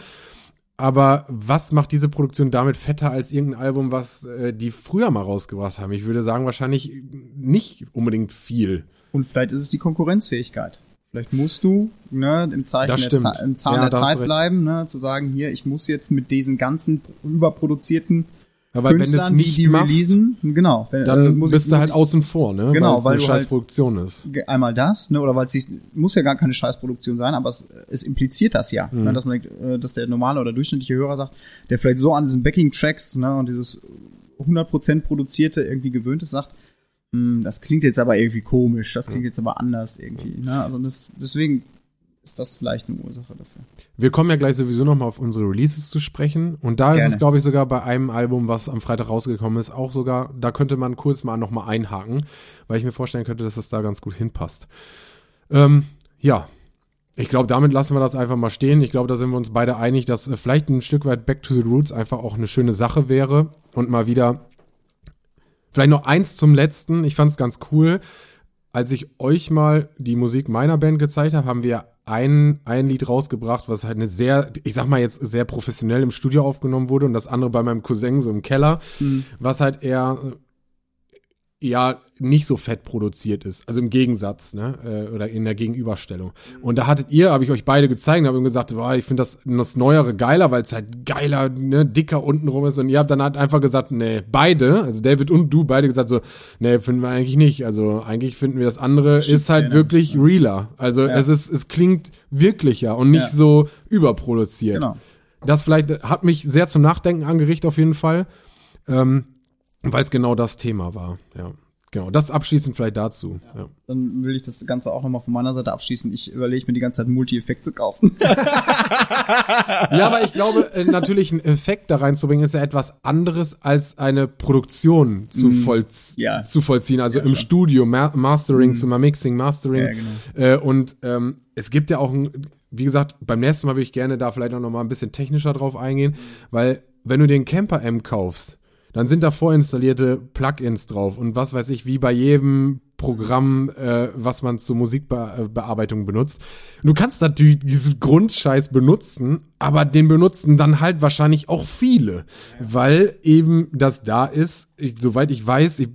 Aber was macht diese Produktion damit fetter als irgendein Album, was äh, die früher mal rausgebracht haben? Ich würde sagen, wahrscheinlich nicht unbedingt viel. Und vielleicht ist es die Konkurrenzfähigkeit. Vielleicht musst du ne, im Zeichen der, im Zahn ja, der Zeit bleiben, ne, zu sagen, hier, ich muss jetzt mit diesen ganzen überproduzierten ja, weil wenn du es nicht die, die machst, releasen, genau, wenn, dann äh, muss bist du halt außen vor, ne? Genau, weil es eine Scheißproduktion halt, ist. Einmal das, ne? Oder weil es muss ja gar keine Scheißproduktion sein, aber es, es impliziert das ja, mhm. ne, dass man, äh, dass der normale oder durchschnittliche Hörer sagt, der vielleicht so an diesen Backing-Tracks ne, und dieses 100% produzierte irgendwie gewöhnt ist, sagt, hm, das klingt jetzt aber irgendwie komisch, das klingt jetzt aber anders irgendwie. Ne? Also das, deswegen ist das vielleicht eine Ursache dafür. Wir kommen ja gleich sowieso nochmal auf unsere Releases zu sprechen. Und da Gerne. ist es, glaube ich, sogar bei einem Album, was am Freitag rausgekommen ist, auch sogar, da könnte man kurz mal nochmal einhaken, weil ich mir vorstellen könnte, dass das da ganz gut hinpasst. Ähm, ja, Ich glaube, damit lassen wir das einfach mal stehen. Ich glaube, da sind wir uns beide einig, dass äh, vielleicht ein Stück weit Back to the Roots einfach auch eine schöne Sache wäre und mal wieder vielleicht noch eins zum letzten. Ich fand es ganz cool, als ich euch mal die Musik meiner Band gezeigt habe, haben wir ein, ein Lied rausgebracht, was halt eine sehr, ich sag mal jetzt sehr professionell im Studio aufgenommen wurde und das andere bei meinem Cousin so im Keller, mhm. was halt eher ja nicht so fett produziert ist. Also im Gegensatz, ne? Äh, oder in der Gegenüberstellung. Und da hattet ihr, habe ich euch beide gezeigt, habe gesagt, boah, ich finde das, das Neuere geiler, weil es halt geiler, ne, dicker unten rum ist. Und ihr habt dann halt einfach gesagt, nee, beide, also David und du beide gesagt so, nee, finden wir eigentlich nicht. Also eigentlich finden wir das andere Stimmt, ist halt wirklich ja. realer. Also ja. es ist, es klingt wirklicher und nicht ja. so überproduziert. Genau. Das vielleicht hat mich sehr zum Nachdenken angerichtet auf jeden Fall. Ähm, weil es genau das Thema war, ja. Genau, das abschließend vielleicht dazu. Ja. Ja. Dann will ich das Ganze auch nochmal von meiner Seite abschließen. Ich überlege mir die ganze Zeit Multi-Effekt zu kaufen. ja, aber ich glaube, äh, natürlich einen Effekt da reinzubringen, ist ja etwas anderes als eine Produktion zu, mm, vollz ja. zu vollziehen. Also im Studio, Ma Mastering, mm. zum Mixing, Mastering. Ja, genau. Äh, und ähm, es gibt ja auch, ein, wie gesagt, beim nächsten Mal würde ich gerne da vielleicht auch noch mal ein bisschen technischer drauf eingehen, mhm. weil wenn du den Camper M kaufst, dann sind da vorinstallierte Plugins drauf und was weiß ich, wie bei jedem Programm, äh, was man zur Musikbearbeitung benutzt. Du kannst natürlich dieses Grundscheiß benutzen, aber den benutzen dann halt wahrscheinlich auch viele, weil eben das da ist. Ich, soweit ich weiß, ich,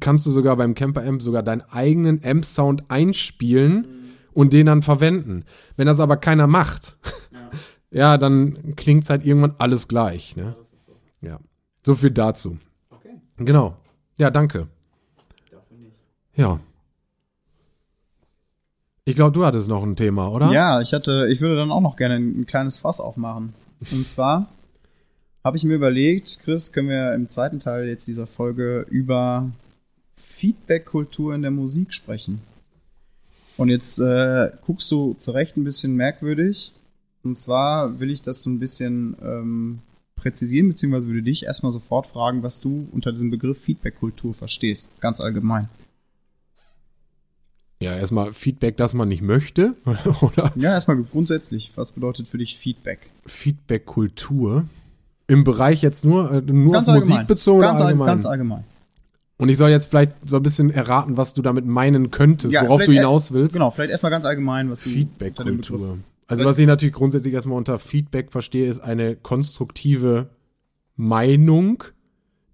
kannst du sogar beim Camper Amp sogar deinen eigenen Amp-Sound einspielen mhm. und den dann verwenden. Wenn das aber keiner macht, ja, ja dann klingt's halt irgendwann alles gleich. Ne? Ja. So viel dazu. Okay. Genau. Ja, danke. Dafür nicht. Ja. Ich glaube, du hattest noch ein Thema, oder? Ja, ich hatte, ich würde dann auch noch gerne ein kleines Fass aufmachen. Und zwar habe ich mir überlegt, Chris, können wir im zweiten Teil jetzt dieser Folge über Feedback-Kultur in der Musik sprechen. Und jetzt äh, guckst du zu Recht ein bisschen merkwürdig. Und zwar will ich das so ein bisschen ähm, präzisieren, beziehungsweise würde dich erstmal sofort fragen, was du unter diesem Begriff Feedback-Kultur verstehst, ganz allgemein. Ja, erstmal Feedback, das man nicht möchte, oder? Ja, erstmal grundsätzlich. Was bedeutet für dich Feedback? Feedback-Kultur. Im Bereich jetzt nur, äh, nur ganz auf Musik bezogen ganz allgemein? Ganz allgemein. Und ich soll jetzt vielleicht so ein bisschen erraten, was du damit meinen könntest, ja, worauf du hinaus willst. Genau, vielleicht erstmal ganz allgemein, was du Feedback-Kultur. Also was ich natürlich grundsätzlich erstmal unter Feedback verstehe, ist eine konstruktive Meinung,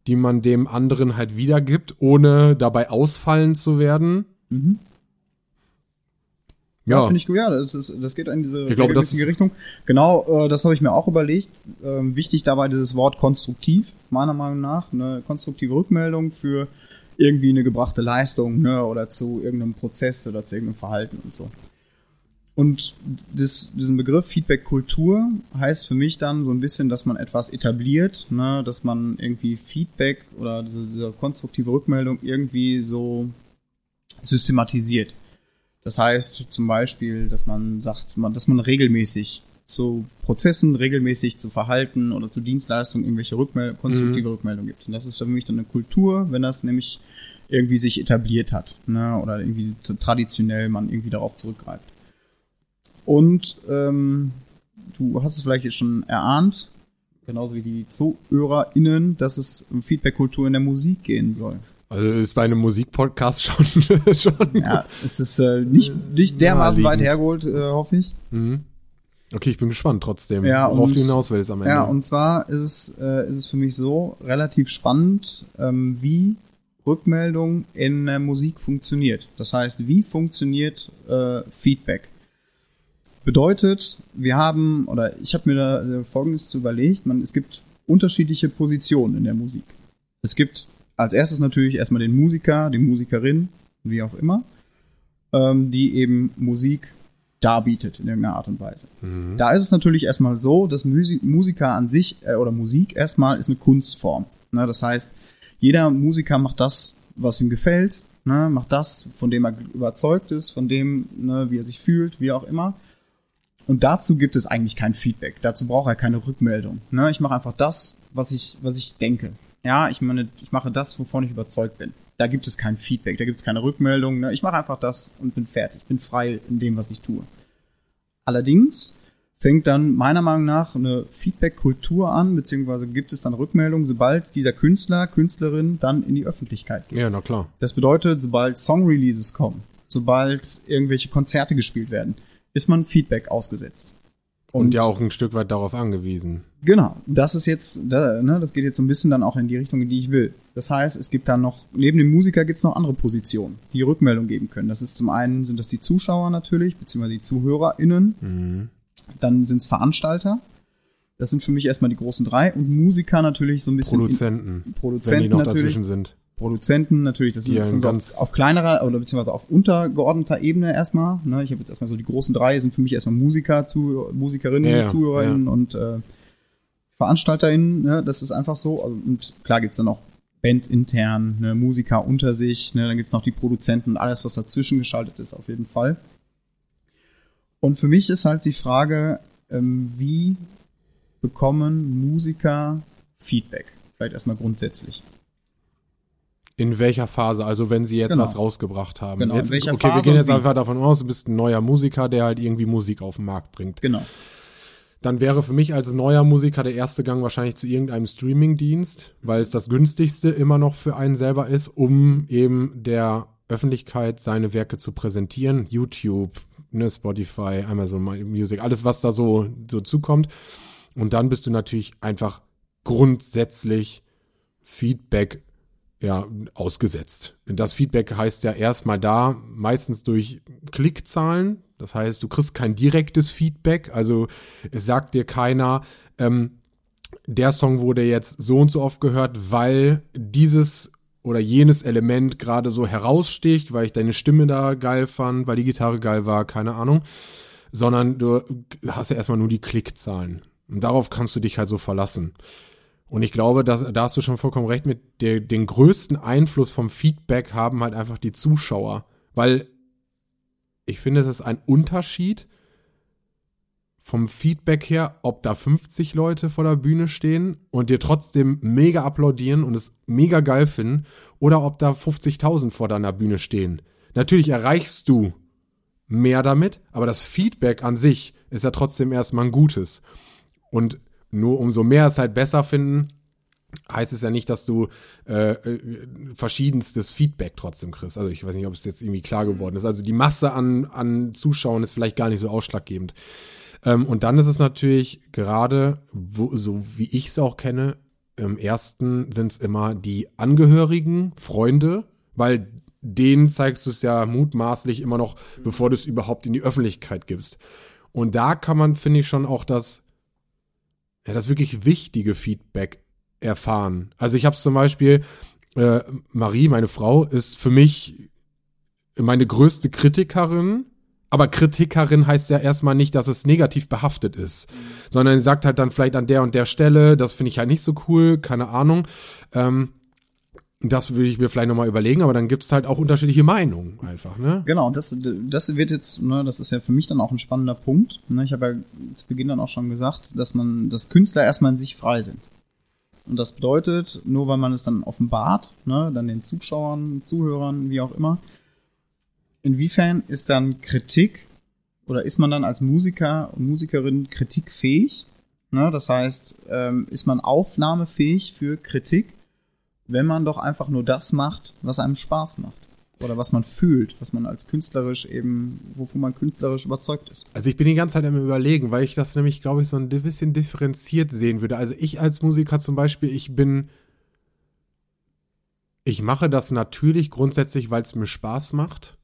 die man dem anderen halt wiedergibt, ohne dabei ausfallen zu werden. Mhm. Ja, ja finde ich gut. Ja, das, ist, das geht in diese ich glaube, das ist Richtung. Genau, äh, das habe ich mir auch überlegt. Ähm, wichtig dabei dieses Wort konstruktiv, meiner Meinung nach. Eine konstruktive Rückmeldung für irgendwie eine gebrachte Leistung ne, oder zu irgendeinem Prozess oder zu irgendeinem Verhalten und so. Und das, diesen Begriff Feedback-Kultur heißt für mich dann so ein bisschen, dass man etwas etabliert, ne, dass man irgendwie Feedback oder diese, diese konstruktive Rückmeldung irgendwie so systematisiert. Das heißt zum Beispiel, dass man sagt, dass man regelmäßig zu Prozessen, regelmäßig zu Verhalten oder zu Dienstleistungen irgendwelche Rückmel konstruktive mhm. Rückmeldungen gibt. Und das ist für mich dann eine Kultur, wenn das nämlich irgendwie sich etabliert hat ne, oder irgendwie traditionell man irgendwie darauf zurückgreift. Und ähm, du hast es vielleicht jetzt schon erahnt, genauso wie die ZuhörerInnen, dass es um Feedback-Kultur in der Musik gehen soll. Also ist bei einem Musikpodcast schon, schon. Ja, es ist äh, nicht, nicht dermaßen weit hergeholt, äh, hoffe ich. Mhm. Okay, ich bin gespannt trotzdem, ja, worauf und, du hinaus willst am Ende. Ja, und zwar ist es, äh, ist es für mich so relativ spannend, ähm, wie Rückmeldung in der Musik funktioniert. Das heißt, wie funktioniert äh, Feedback? Bedeutet, wir haben, oder ich habe mir da äh, Folgendes zu überlegt, man, es gibt unterschiedliche Positionen in der Musik. Es gibt als erstes natürlich erstmal den Musiker, die Musikerin, wie auch immer, ähm, die eben Musik darbietet in irgendeiner Art und Weise. Mhm. Da ist es natürlich erstmal so, dass Musi Musiker an sich äh, oder Musik erstmal ist eine Kunstform. Ne? Das heißt, jeder Musiker macht das, was ihm gefällt, ne? macht das, von dem er überzeugt ist, von dem, ne, wie er sich fühlt, wie auch immer. Und dazu gibt es eigentlich kein Feedback. Dazu braucht er keine Rückmeldung. Ne? Ich mache einfach das, was ich, was ich denke. Ja, ich meine, ich mache das, wovon ich überzeugt bin. Da gibt es kein Feedback, da gibt es keine Rückmeldung. Ne? Ich mache einfach das und bin fertig. Bin frei in dem, was ich tue. Allerdings fängt dann meiner Meinung nach eine Feedback-Kultur an, beziehungsweise gibt es dann Rückmeldungen, sobald dieser Künstler, Künstlerin dann in die Öffentlichkeit geht. Ja, na klar. Das bedeutet, sobald Song-Releases kommen, sobald irgendwelche Konzerte gespielt werden, ist man Feedback ausgesetzt. Und, ja auch ein Stück weit darauf angewiesen. Genau, das ist jetzt, da, ne, das geht jetzt so ein bisschen dann auch in die Richtung, in die ich will. Das heißt, es gibt dann noch, neben dem Musiker gibt es noch andere Positionen, die Rückmeldung geben können. Das ist zum einen, sind das die Zuschauer natürlich, beziehungsweise die ZuhörerInnen. Mhm. Dann sind es Veranstalter. Das sind für mich erstmal die großen drei. Und Musiker natürlich so ein bisschen. Produzenten. In, Produzenten wenn die noch natürlich. dazwischen sind. Produzenten natürlich, das sind ganz- auf, auf kleinerer oder beziehungsweise auf untergeordneter Ebene erstmal. Ne? Ich habe jetzt erstmal so die großen drei sind für mich erstmal Musiker, zu, Musikerinnen, Ja, ja, Zuhörerinnen und äh, VeranstalterInnen. Ne? Das ist einfach so. Also, und klar gibt's dann auch Band intern, ne? Musiker unter sich, ne? dann gibt's noch die Produzenten und alles, was dazwischen geschaltet ist, auf jeden Fall. Und für mich ist halt die Frage, ähm, wie bekommen Musiker Feedback? Vielleicht erstmal grundsätzlich. In welcher Phase? Also wenn sie jetzt Genau. was rausgebracht haben. Genau, in Jetzt, welcher okay, wir Phase gehen und jetzt einfach davon aus, du bist ein neuer Musiker, der halt irgendwie Musik auf den Markt bringt. Genau. Dann wäre für mich als neuer Musiker der erste Gang wahrscheinlich zu irgendeinem Streamingdienst, weil es das günstigste immer noch für einen selber ist, um eben der Öffentlichkeit seine Werke zu präsentieren. YouTube, ne, Spotify, Amazon Music, alles was da so, so zukommt. Und dann bist du natürlich einfach grundsätzlich Feedback ja, ausgesetzt. Und das Feedback heißt ja erstmal da, meistens durch Klickzahlen. Das heißt, du kriegst kein direktes Feedback. Also es sagt dir keiner, ähm, der Song wurde jetzt so und so oft gehört, weil dieses oder jenes Element gerade so heraussticht, weil ich deine Stimme da geil fand, weil die Gitarre geil war, keine Ahnung. Sondern du hast ja erstmal nur die Klickzahlen. Und darauf kannst du dich halt so verlassen. Und ich glaube, dass, da hast du schon vollkommen recht mit, der, den größten Einfluss vom Feedback haben halt einfach die Zuschauer. Weil ich finde, es ist ein Unterschied vom Feedback her, ob da 50 Leute vor der Bühne stehen und dir trotzdem mega applaudieren und es mega geil finden oder ob da 50.000 vor deiner Bühne stehen. Natürlich erreichst du mehr damit, aber das Feedback an sich ist ja trotzdem erstmal ein gutes. Und nur umso mehr es halt besser finden, heißt es ja nicht, dass du äh, äh, verschiedenstes Feedback trotzdem kriegst. Also ich weiß nicht, ob es jetzt irgendwie klar geworden ist. Also die Masse an, an Zuschauern ist vielleicht gar nicht so ausschlaggebend. Ähm, und dann ist es natürlich gerade, wo, so wie ich es auch kenne, im ersten sind es immer die Angehörigen, Freunde, weil denen zeigst du es ja mutmaßlich immer noch, bevor du es überhaupt in die Öffentlichkeit gibst. Und da kann man, finde ich, schon auch das, ja, das wirklich wichtige Feedback erfahren. Also ich habe zum Beispiel, äh, Marie, meine Frau, ist für mich meine größte Kritikerin. Aber Kritikerin heißt ja erstmal nicht, dass es negativ behaftet ist, sondern sie sagt halt dann vielleicht an der und der Stelle, das finde ich halt nicht so cool, keine Ahnung. Ähm, das würde ich mir vielleicht nochmal überlegen, aber dann gibt es halt auch unterschiedliche Meinungen einfach, ne? Genau, das, das wird jetzt, ne, das ist ja für mich dann auch ein spannender Punkt. Ne, ich habe ja zu Beginn dann auch schon gesagt, dass man, dass Künstler erstmal in sich frei sind. Und das bedeutet, nur weil man es dann offenbart, ne, dann den Zuschauern, Zuhörern, wie auch immer, inwiefern ist dann Kritik oder ist man dann als Musiker und Musikerin kritikfähig? Ne, das heißt, ähm, ist man aufnahmefähig für Kritik, wenn man doch einfach nur das macht, was einem Spaß macht? Oder was man fühlt, was man als künstlerisch eben, wovon man künstlerisch überzeugt ist. Also ich bin die ganze Zeit am überlegen, weil ich das nämlich, glaube ich, so ein bisschen differenziert sehen würde. Also ich als Musiker zum Beispiel, ich bin, ich mache das natürlich grundsätzlich, weil es mir Spaß macht.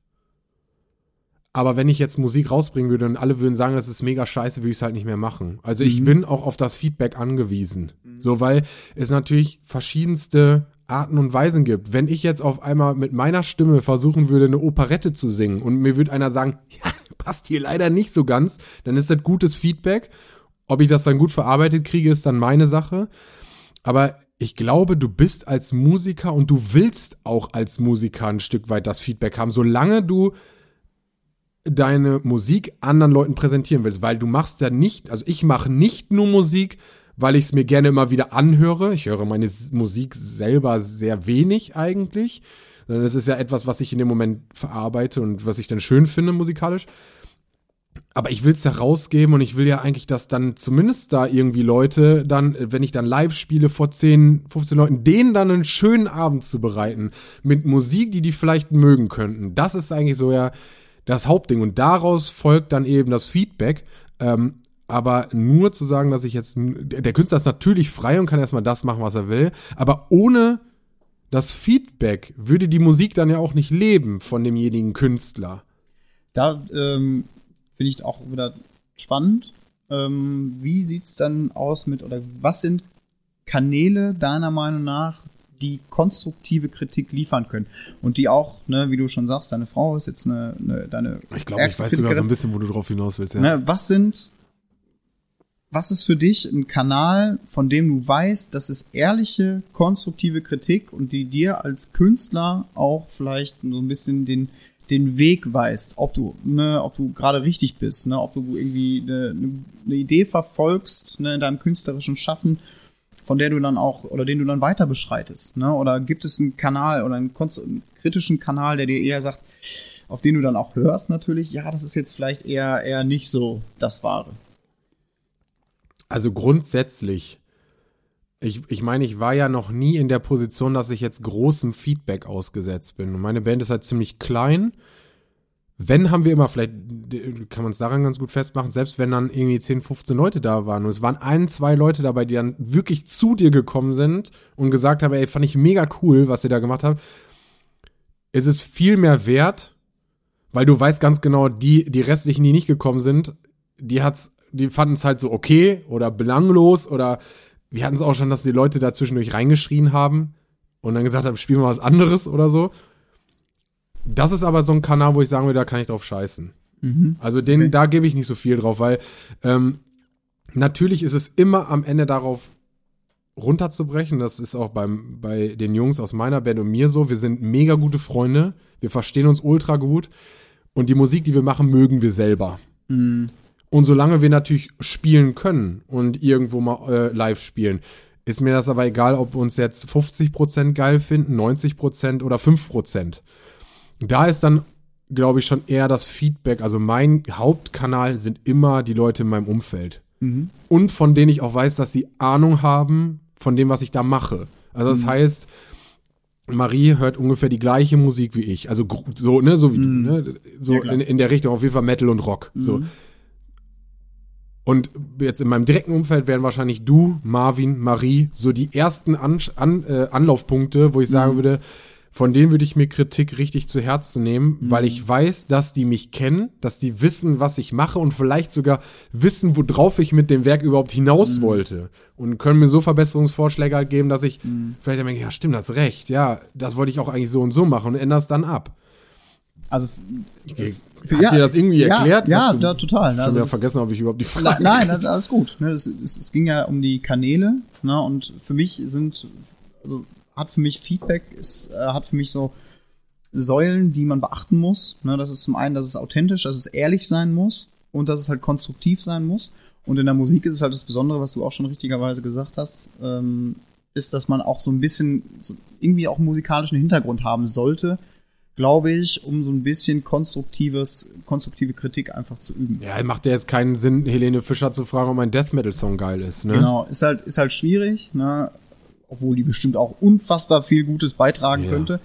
Aber wenn ich jetzt Musik rausbringen würde und alle würden sagen, das ist mega scheiße, würde ich es halt nicht mehr machen. Also ich Mhm. bin auch auf das Feedback angewiesen. So, weil es natürlich verschiedenste Arten und Weisen gibt. Wenn ich jetzt auf einmal mit meiner Stimme versuchen würde, eine Operette zu singen und mir würde einer sagen, ja, passt hier leider nicht so ganz, dann ist das gutes Feedback. Ob ich das dann gut verarbeitet kriege, ist dann meine Sache. Aber ich glaube, du bist als Musiker und du willst auch als Musiker ein Stück weit das Feedback haben, solange du deine Musik anderen Leuten präsentieren willst, weil du machst ja nicht, also ich mache nicht nur Musik, weil ich es mir gerne immer wieder anhöre. Ich höre meine Musik selber sehr wenig eigentlich, sondern es ist ja etwas, was ich in dem Moment verarbeite und was ich dann schön finde musikalisch. aber ich will es ja rausgeben und ich will ja eigentlich, dass dann zumindest da irgendwie Leute dann, wenn ich dann live spiele vor 10, 15 Leuten, denen dann einen schönen Abend zu bereiten mit Musik, die die vielleicht mögen könnten. Das ist eigentlich so ja das Hauptding und daraus folgt dann eben das Feedback. Ähm, aber nur zu sagen, dass ich jetzt, der Künstler ist natürlich frei und kann erstmal das machen, was er will, aber ohne das Feedback würde die Musik dann ja auch nicht leben von demjenigen Künstler. Da ähm, finde ich auch wieder spannend. Ähm, wie sieht es dann aus mit, oder was sind Kanäle deiner Meinung nach, die konstruktive Kritik liefern können und die auch, ne, wie du schon sagst, deine Frau ist jetzt eine, eine deine. Ich glaube, ich weiß sogar so ein bisschen, wo du drauf hinaus willst. Ja. Ne, was sind, was ist für dich ein Kanal, von dem du weißt, das ist ehrliche, konstruktive Kritik und die dir als Künstler auch vielleicht so ein bisschen den den Weg weißt, ob du, ne, ob du gerade richtig bist, ne, ob du irgendwie eine, eine Idee verfolgst, ne, in deinem künstlerischen Schaffen, von der du dann auch oder den du dann weiter beschreitest, ne? Oder gibt es einen Kanal oder einen, einen kritischen Kanal, der dir eher sagt, auf den du dann auch hörst natürlich, ja, das ist jetzt vielleicht eher eher nicht so das Wahre. Also grundsätzlich ich, ich meine, ich war ja noch nie in der Position, dass ich jetzt großem Feedback ausgesetzt bin. Und meine Band ist halt ziemlich klein. Wenn haben wir immer, vielleicht kann man es daran ganz gut festmachen, selbst wenn dann irgendwie 10, 15 Leute da waren und es waren ein, zwei Leute dabei, die dann wirklich zu dir gekommen sind und gesagt haben, ey, fand ich mega cool, was ihr da gemacht habt, ist es viel mehr wert, weil du weißt ganz genau, die, die restlichen, die nicht gekommen sind, die hat's, die fanden es halt so okay oder belanglos oder wir hatten es auch schon, dass die Leute da zwischendurch reingeschrien haben und dann gesagt haben, spielen wir was anderes oder so. Das ist aber so ein Kanal, wo ich sagen will, da kann ich drauf scheißen. Mhm. Also den, okay. da gebe ich nicht so viel drauf, weil ähm, natürlich ist es immer am Ende darauf runterzubrechen. Das ist auch beim, bei den Jungs aus meiner Band und mir so. Wir sind mega gute Freunde. Wir verstehen uns ultra gut. Und die Musik, die wir machen, mögen wir selber. Mhm. Und solange wir natürlich spielen können und irgendwo mal äh, live spielen, ist mir das aber egal, ob wir uns jetzt 50% geil finden, 90% oder 5%. Da ist dann, glaube ich, schon eher das Feedback. Also mein Hauptkanal sind immer die Leute in meinem Umfeld. Mhm. Und von denen ich auch weiß, dass sie Ahnung haben von dem, was ich da mache. Also das mhm. heißt, Marie hört ungefähr die gleiche Musik wie ich. Also so, ne, so wie mhm. du, ne? So ja, in, in, der Richtung auf jeden Fall Metal und Rock. So. Mhm. Und jetzt in meinem direkten Umfeld wären wahrscheinlich du, Marvin, Marie so die ersten An An äh, Anlaufpunkte, wo ich sagen mhm. würde, von denen würde ich mir Kritik richtig zu Herzen nehmen, mhm. weil ich weiß, dass die mich kennen, dass die wissen, was ich mache und vielleicht sogar wissen, worauf ich mit dem Werk überhaupt hinaus mhm. wollte. Und können mir so Verbesserungsvorschläge halt geben, dass ich mhm. vielleicht denke, ja, stimmt, das recht, ja, das wollte ich auch eigentlich so und so machen und ändere es dann ab. Also okay. Hat ja, dir das irgendwie erklärt? Ja, ja total. Ich habe ja vergessen, ob ich überhaupt die Frage. Nein, das ist alles gut. Ne, es, ging ja um die Kanäle, ne, und für mich sind, also hat für mich Feedback, ist, äh, hat für mich so Säulen, die man beachten muss. Ne, das ist zum einen, dass es authentisch, dass es ehrlich sein muss und dass es halt konstruktiv sein muss. Und in der Musik ist es halt das Besondere, was du auch schon richtigerweise gesagt hast, ähm, ist, dass man auch so ein bisschen so irgendwie auch musikalischen Hintergrund haben sollte, glaube ich, um so ein bisschen konstruktives, konstruktive Kritik einfach zu üben. Ja, macht ja jetzt keinen Sinn, Helene Fischer zu fragen, ob ein Death Metal Song geil ist, ne? Genau, ist halt, ist halt schwierig, ne? Obwohl die bestimmt auch unfassbar viel Gutes beitragen ja, könnte.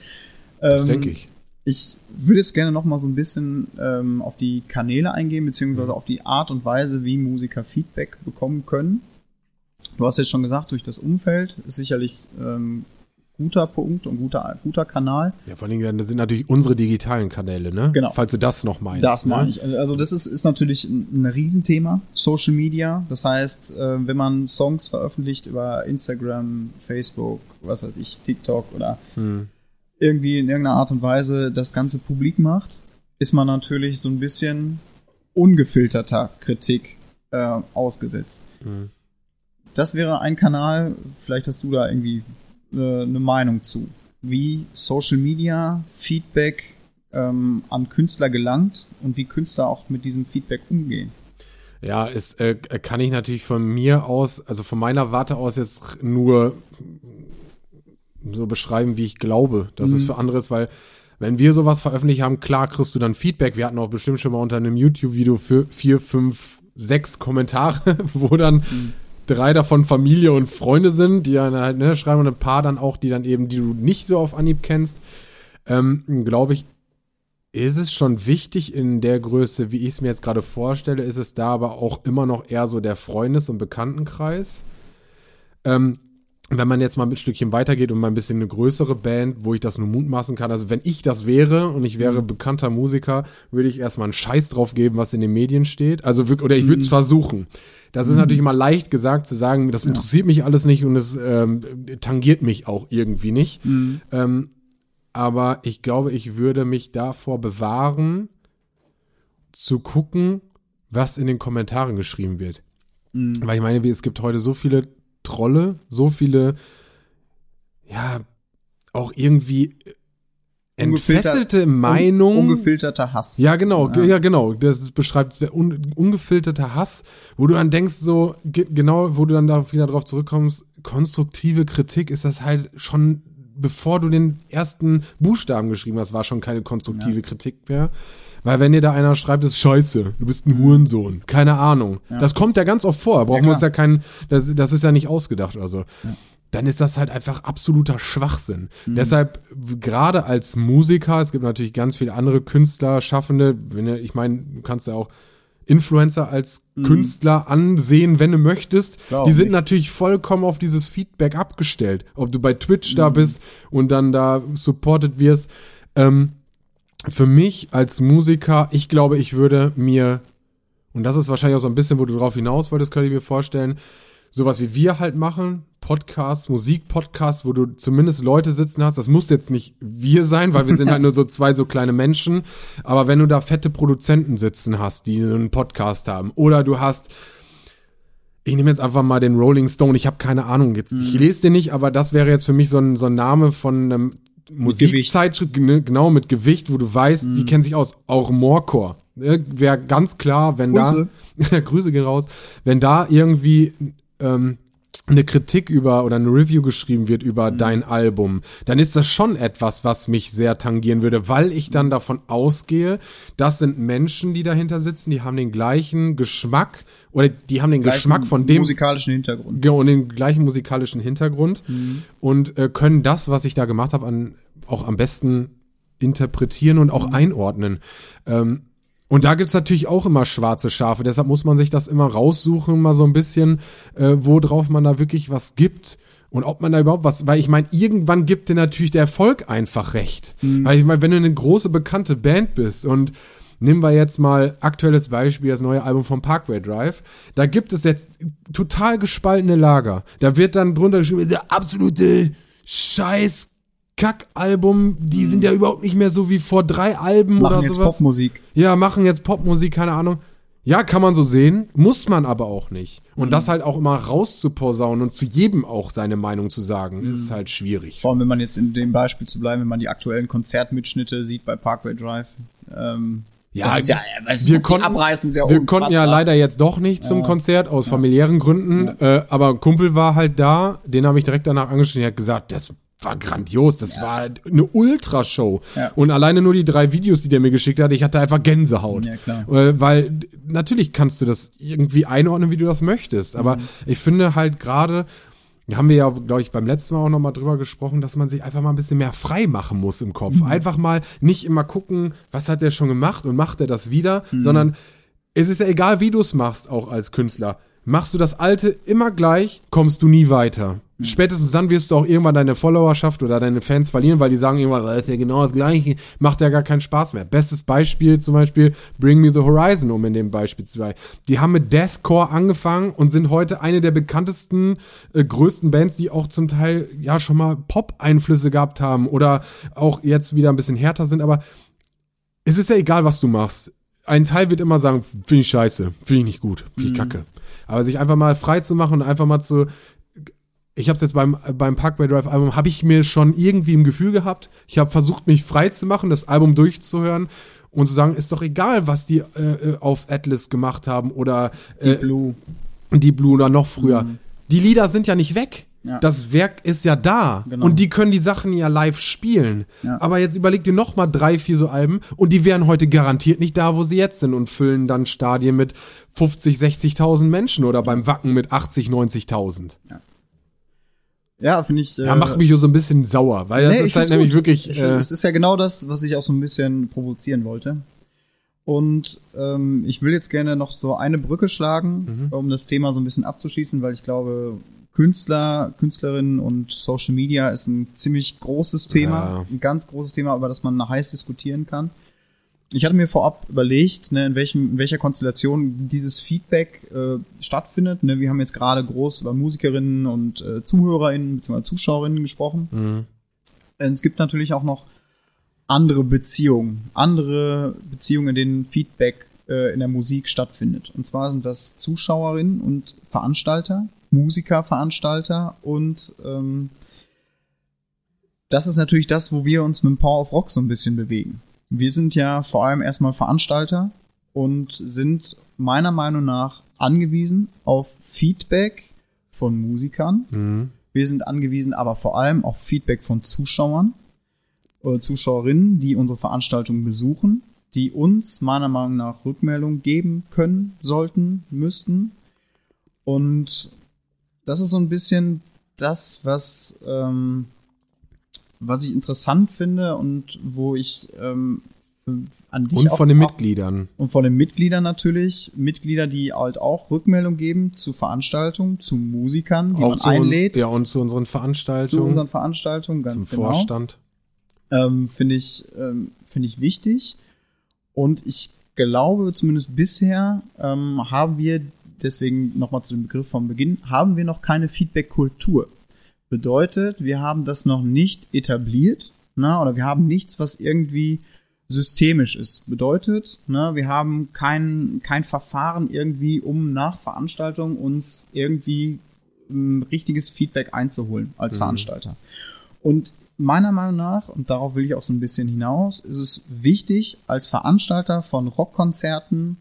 Das ähm, denke ich. Ich würde jetzt gerne noch mal so ein bisschen ähm, auf die Kanäle eingehen, beziehungsweise mhm. auf die Art und Weise, wie Musiker Feedback bekommen können. Du hast jetzt schon gesagt, durch das Umfeld ist sicherlich ähm, guter Punkt und guter, guter Kanal. Ja, vor allem, das sind natürlich unsere digitalen Kanäle, ne? Genau. Falls du das noch meinst. Das ne? meine ich. Also das ist, ist natürlich ein, Riesenthema, Social Media. Das heißt, äh, wenn man Songs veröffentlicht über Instagram, Facebook, was weiß ich, TikTok oder hm. irgendwie in irgendeiner Art und Weise das Ganze publik macht, ist man natürlich so ein bisschen ungefilterter Kritik äh, ausgesetzt. Hm. Das wäre ein Kanal, vielleicht hast du da irgendwie eine Meinung zu, wie Social Media Feedback ähm, an Künstler gelangt und wie Künstler auch mit diesem Feedback umgehen. Ja, ist, äh, kann ich natürlich von mir aus, also von meiner Warte aus jetzt nur so beschreiben, wie ich glaube, dass mhm. es für andere ist, weil wenn wir sowas veröffentlicht haben, klar kriegst du dann Feedback. Wir hatten auch bestimmt schon mal unter einem YouTube-Video für vier, fünf, sechs Kommentare, wo dann mhm. Drei davon Familie und Freunde sind, die dann halt, ne, schreiben und ein paar dann auch, die dann eben, die du nicht so auf Anhieb kennst. Ähm, Glaube ich, ist es schon wichtig in der Größe, wie ich es mir jetzt gerade vorstelle, ist es da aber auch immer noch eher so der Freundes- und Bekanntenkreis. Ähm, wenn man jetzt mal ein Stückchen weitergeht und mal ein bisschen eine größere Band, wo ich das nur mutmaßen kann, also wenn ich das wäre und ich wäre mhm. bekannter Musiker, würde ich erstmal einen Scheiß drauf geben, was in den Medien steht. Also wirklich, oder ich würde es mhm. versuchen. Das ist mhm. natürlich immer leicht gesagt zu sagen, das interessiert mich alles nicht und es ähm, tangiert mich auch irgendwie nicht. Mhm. Ähm, aber ich glaube, ich würde mich davor bewahren, zu gucken, was in den Kommentaren geschrieben wird. Weil ich meine, es gibt heute so viele Trolle, so viele, ja, auch irgendwie entfesselte Meinung. ungefilterter Hass. Ja, genau, ja, ja genau. Das beschreibt un, ungefilterter Hass, wo du dann denkst, so, genau, wo du dann da wieder drauf zurückkommst, konstruktive Kritik ist das halt schon bevor du den ersten Buchstaben geschrieben hast, war schon keine konstruktive ja. Kritik mehr. Weil wenn dir da einer schreibt, das ist scheiße, du bist ein Hurensohn, keine Ahnung. Ja. Das kommt ja ganz oft vor, brauchen ja, wir uns ja keinen, das, das ist ja nicht ausgedacht oder so. Ja. Dann ist das halt einfach absoluter Schwachsinn. Mhm. Deshalb, gerade als Musiker, es gibt natürlich ganz viele andere Künstler, Schaffende, ich meine, du kannst ja auch Influencer als mhm. Künstler ansehen, wenn du möchtest. Glaub die sind nicht. natürlich vollkommen auf dieses Feedback abgestellt. Ob du bei Twitch mhm. da bist und dann da supported wirst. Ähm, für mich als Musiker, ich glaube, ich würde mir, und das ist wahrscheinlich auch so ein bisschen, wo du drauf hinaus wolltest, könnte ich mir vorstellen, sowas wie wir halt machen, Podcast, Musikpodcast, wo du zumindest Leute sitzen hast. Das muss jetzt nicht wir sein, weil wir sind halt nur so zwei so kleine Menschen. Aber wenn du da fette Produzenten sitzen hast, die einen Podcast haben, oder du hast ich nehme jetzt einfach mal den Rolling Stone. Ich habe keine Ahnung jetzt. Ich mhm. lese den nicht, aber das wäre jetzt für mich so ein, so ein Name von einem Musikzeitschrift, ne, genau mit Gewicht, wo du weißt, mhm. die kennen sich aus. Auch Morecore. Ne, wäre ganz klar, wenn Grüße. da Grüße gehen raus, wenn da irgendwie ähm, eine Kritik über oder eine Review geschrieben wird über mhm. dein Album, dann ist das schon etwas, was mich sehr tangieren würde, weil ich dann davon ausgehe, das sind Menschen, die dahinter sitzen, die haben den gleichen Geschmack oder die haben den Geschmack von dem musikalischen Hintergrund. Genau, und den gleichen musikalischen Hintergrund mhm. und äh, können das, was ich da gemacht habe, an, auch am besten interpretieren und auch mhm. einordnen. Ähm, und da gibt's natürlich auch immer schwarze Schafe. Deshalb muss man sich das immer raussuchen, mal so ein bisschen, äh, worauf man da wirklich was gibt. Und ob man da überhaupt was, weil ich meine, irgendwann gibt dir natürlich der Erfolg einfach recht. Mhm. Weil ich meine, wenn du eine große bekannte Band bist und nehmen wir jetzt mal aktuelles Beispiel, das neue Album von Parkway Drive, da gibt es jetzt total gespaltene Lager. Da wird dann drunter geschrieben, der absolute Scheiß Kackalbum, die sind ja überhaupt nicht mehr so wie vor drei Alben machen oder jetzt sowas. Popmusik. Ja, machen jetzt Popmusik, keine Ahnung. Ja, kann man so sehen, muss man aber auch nicht. Und mhm. das halt auch immer rauszuposaunen und zu jedem auch seine Meinung zu sagen, mhm. ist halt schwierig. Vor allem, wenn man jetzt in dem Beispiel zu bleiben, wenn man die aktuellen Konzertmitschnitte sieht bei Parkway Drive. Ähm, ja, ja wir, konnten, abreißen, ja wir konnten ja leider jetzt doch nicht zum ja. Konzert aus familiären Gründen, äh, aber Kumpel war halt da, den habe ich direkt danach angeschrieben, der hat gesagt, das war grandios. Das ja. war eine Ultrashow. Ja. Und alleine nur die drei Videos, die der mir geschickt hat, ich hatte einfach Gänsehaut. Ja, klar. Äh, weil natürlich kannst du das irgendwie einordnen, wie du das möchtest. Aber mhm. ich finde halt gerade, haben wir ja, glaube ich, beim letzten Mal auch nochmal drüber gesprochen, dass man sich einfach mal ein bisschen mehr frei machen muss im Kopf. Mhm. Einfach mal nicht immer gucken, was hat der schon gemacht und macht er das wieder, mhm. sondern es ist ja egal, wie du es machst, auch als Künstler. Machst du das Alte immer gleich, kommst du nie weiter. Mhm. Spätestens dann wirst du auch irgendwann deine Followerschaft oder deine Fans verlieren, weil die sagen irgendwann, das ist ja genau das Gleiche, macht ja gar keinen Spaß mehr. Bestes Beispiel zum Beispiel Bring Me the Horizon, um in dem Beispiel zu bleiben. Die haben mit Deathcore angefangen und sind heute eine der bekanntesten, äh, größten Bands, die auch zum Teil ja schon mal Pop-Einflüsse gehabt haben oder auch jetzt wieder ein bisschen härter sind, aber es ist ja egal, was du machst. Ein Teil wird immer sagen, finde ich scheiße, finde ich nicht gut, finde ich mhm. kacke. Aber sich einfach mal frei zu machen und einfach mal zu ich habe es jetzt beim beim Parkway Drive Album habe ich mir schon irgendwie im Gefühl gehabt. Ich habe versucht mich frei zu machen, das Album durchzuhören und zu sagen, ist doch egal, was die äh, äh auf Atlas gemacht haben oder äh, die Blue, die Blue oder noch früher. Mhm. Die Lieder sind ja nicht weg. Ja. Das Werk ist ja da genau. und die können die Sachen ja live spielen. Ja. Aber jetzt überleg dir noch mal drei, vier so Alben und die wären heute garantiert nicht da, wo sie jetzt sind und füllen dann Stadien mit 50, 60.000 Menschen oder beim Wacken mit 80, 90.000. Ja. Ja, finde ich. Äh, ja, macht mich so ein bisschen sauer, weil das nee, ist halt nämlich gut. wirklich. Äh, es ist ja genau das, was ich auch so ein bisschen provozieren wollte. Und ähm, ich will jetzt gerne noch so eine Brücke schlagen, mhm. um das Thema so ein bisschen abzuschließen, weil ich glaube, Künstler, Künstlerinnen und Social Media ist ein ziemlich großes Thema, ja. ein ganz großes Thema, über das man heiß diskutieren kann. Ich hatte mir vorab überlegt, ne, in, welchem, in welcher Konstellation dieses Feedback äh, stattfindet. Ne, wir haben jetzt gerade groß über Musikerinnen und äh, Zuhörerinnen bzw. Zuschauerinnen gesprochen. Mhm. Es gibt natürlich auch noch andere Beziehungen, andere Beziehungen, in denen Feedback äh, in der Musik stattfindet. Und zwar sind das Zuschauerinnen und Veranstalter, Musiker, Veranstalter und ähm, das ist natürlich das, wo wir uns mit dem Power of Rock so ein bisschen bewegen. Wir sind ja vor allem erstmal Veranstalter und sind meiner Meinung nach angewiesen auf Feedback von Musikern. Mhm. Wir sind angewiesen aber vor allem auf Feedback von Zuschauern oder Zuschauerinnen, die unsere Veranstaltung besuchen, die uns meiner Meinung nach Rückmeldung geben können, sollten, müssten. Und das ist so ein bisschen das, was ähm, was ich interessant finde und wo ich ähm, an dich Und von den Mitgliedern. Und von den Mitgliedern natürlich. Mitglieder, die halt auch Rückmeldung geben zu Veranstaltungen, zu Musikern, die auch man einlädt. Uns, ja, und zu unseren Veranstaltungen. Zu unseren Veranstaltungen, ganz Zum genau. Vorstand. Ähm, finde ich, ähm, finde ich wichtig. Und ich glaube, zumindest bisher ähm, haben wir, deswegen nochmal zu dem Begriff vom Beginn, haben wir noch keine Feedback-Kultur. Bedeutet, wir haben das noch nicht etabliert, na, oder wir haben nichts, was irgendwie systemisch ist. Bedeutet, ne, wir haben kein, kein Verfahren irgendwie, um nach Veranstaltung uns irgendwie ein richtiges Feedback einzuholen als mhm. Veranstalter. Und meiner Meinung nach, und darauf will ich auch so ein bisschen hinaus, ist es wichtig als Veranstalter von Rockkonzerten,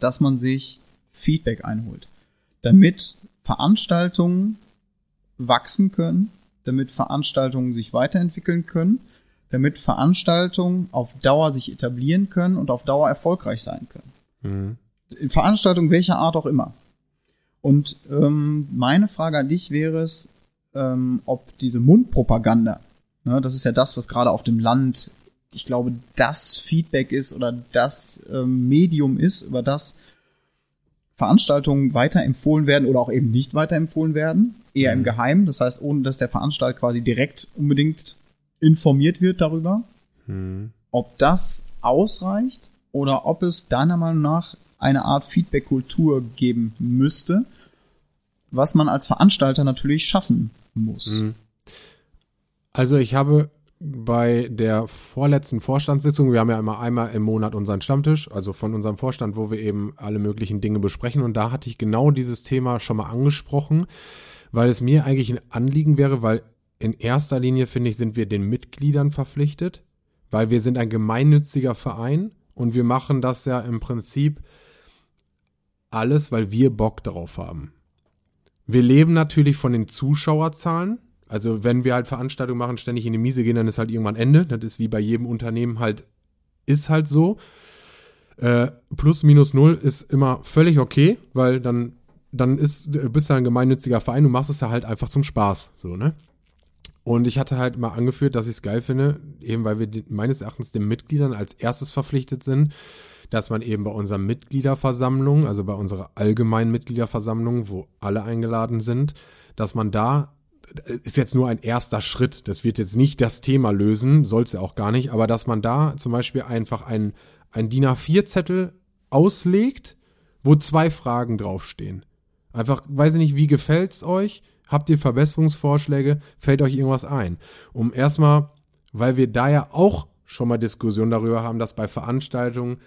dass man sich Feedback einholt, damit Veranstaltungen wachsen können, damit Veranstaltungen sich weiterentwickeln können, damit Veranstaltungen auf Dauer sich etablieren können und auf Dauer erfolgreich sein können. Mhm. Veranstaltungen welcher Art auch immer. Und ähm, meine Frage an dich wäre es, ähm, ob diese Mundpropaganda, ne, das ist ja das, was gerade auf dem Land, ich glaube, das Feedback ist oder das ähm, Medium ist, über das Veranstaltungen weiterempfohlen werden oder auch eben nicht weiterempfohlen werden, eher mhm. im Geheimen, das heißt, ohne dass der Veranstalter quasi direkt unbedingt informiert wird darüber, mhm. ob das ausreicht oder ob es deiner Meinung nach eine Art Feedback-Kultur geben müsste, was man als Veranstalter natürlich schaffen muss. Mhm. Also ich habe bei der vorletzten Vorstandssitzung, wir haben ja immer einmal im Monat unseren Stammtisch, also von unserem Vorstand, wo wir eben alle möglichen Dinge besprechen. Und da hatte ich genau dieses Thema schon mal angesprochen, weil es mir eigentlich ein Anliegen wäre, weil in erster Linie, finde ich, sind wir den Mitgliedern verpflichtet, weil wir sind ein gemeinnütziger Verein und wir machen das ja im Prinzip alles, weil wir Bock darauf haben. Wir leben natürlich von den Zuschauerzahlen, also wenn wir halt Veranstaltungen machen, ständig in die Miese gehen, dann ist halt irgendwann Ende. Das ist wie bei jedem Unternehmen halt, ist halt so. Äh, plus, minus null ist immer völlig okay, weil dann, dann ist, bist du ein gemeinnütziger Verein, du machst es ja halt einfach zum Spaß, so, ne? Und ich hatte halt mal angeführt, dass ich es geil finde, eben weil wir die, meines Erachtens den Mitgliedern als erstes verpflichtet sind, dass man eben bei unserer Mitgliederversammlung, also bei unserer allgemeinen Mitgliederversammlung, wo alle eingeladen sind, dass man da ist jetzt nur ein erster Schritt. Das wird jetzt nicht das Thema lösen, soll es ja auch gar nicht, aber dass man da zum Beispiel einfach ein, ein DIN A4-Zettel auslegt, wo zwei Fragen draufstehen. Einfach, weiß ich nicht, wie gefällt's euch? Habt ihr Verbesserungsvorschläge? Fällt euch irgendwas ein? Um erstmal, weil wir da ja auch schon mal Diskussionen darüber haben, dass bei Veranstaltungen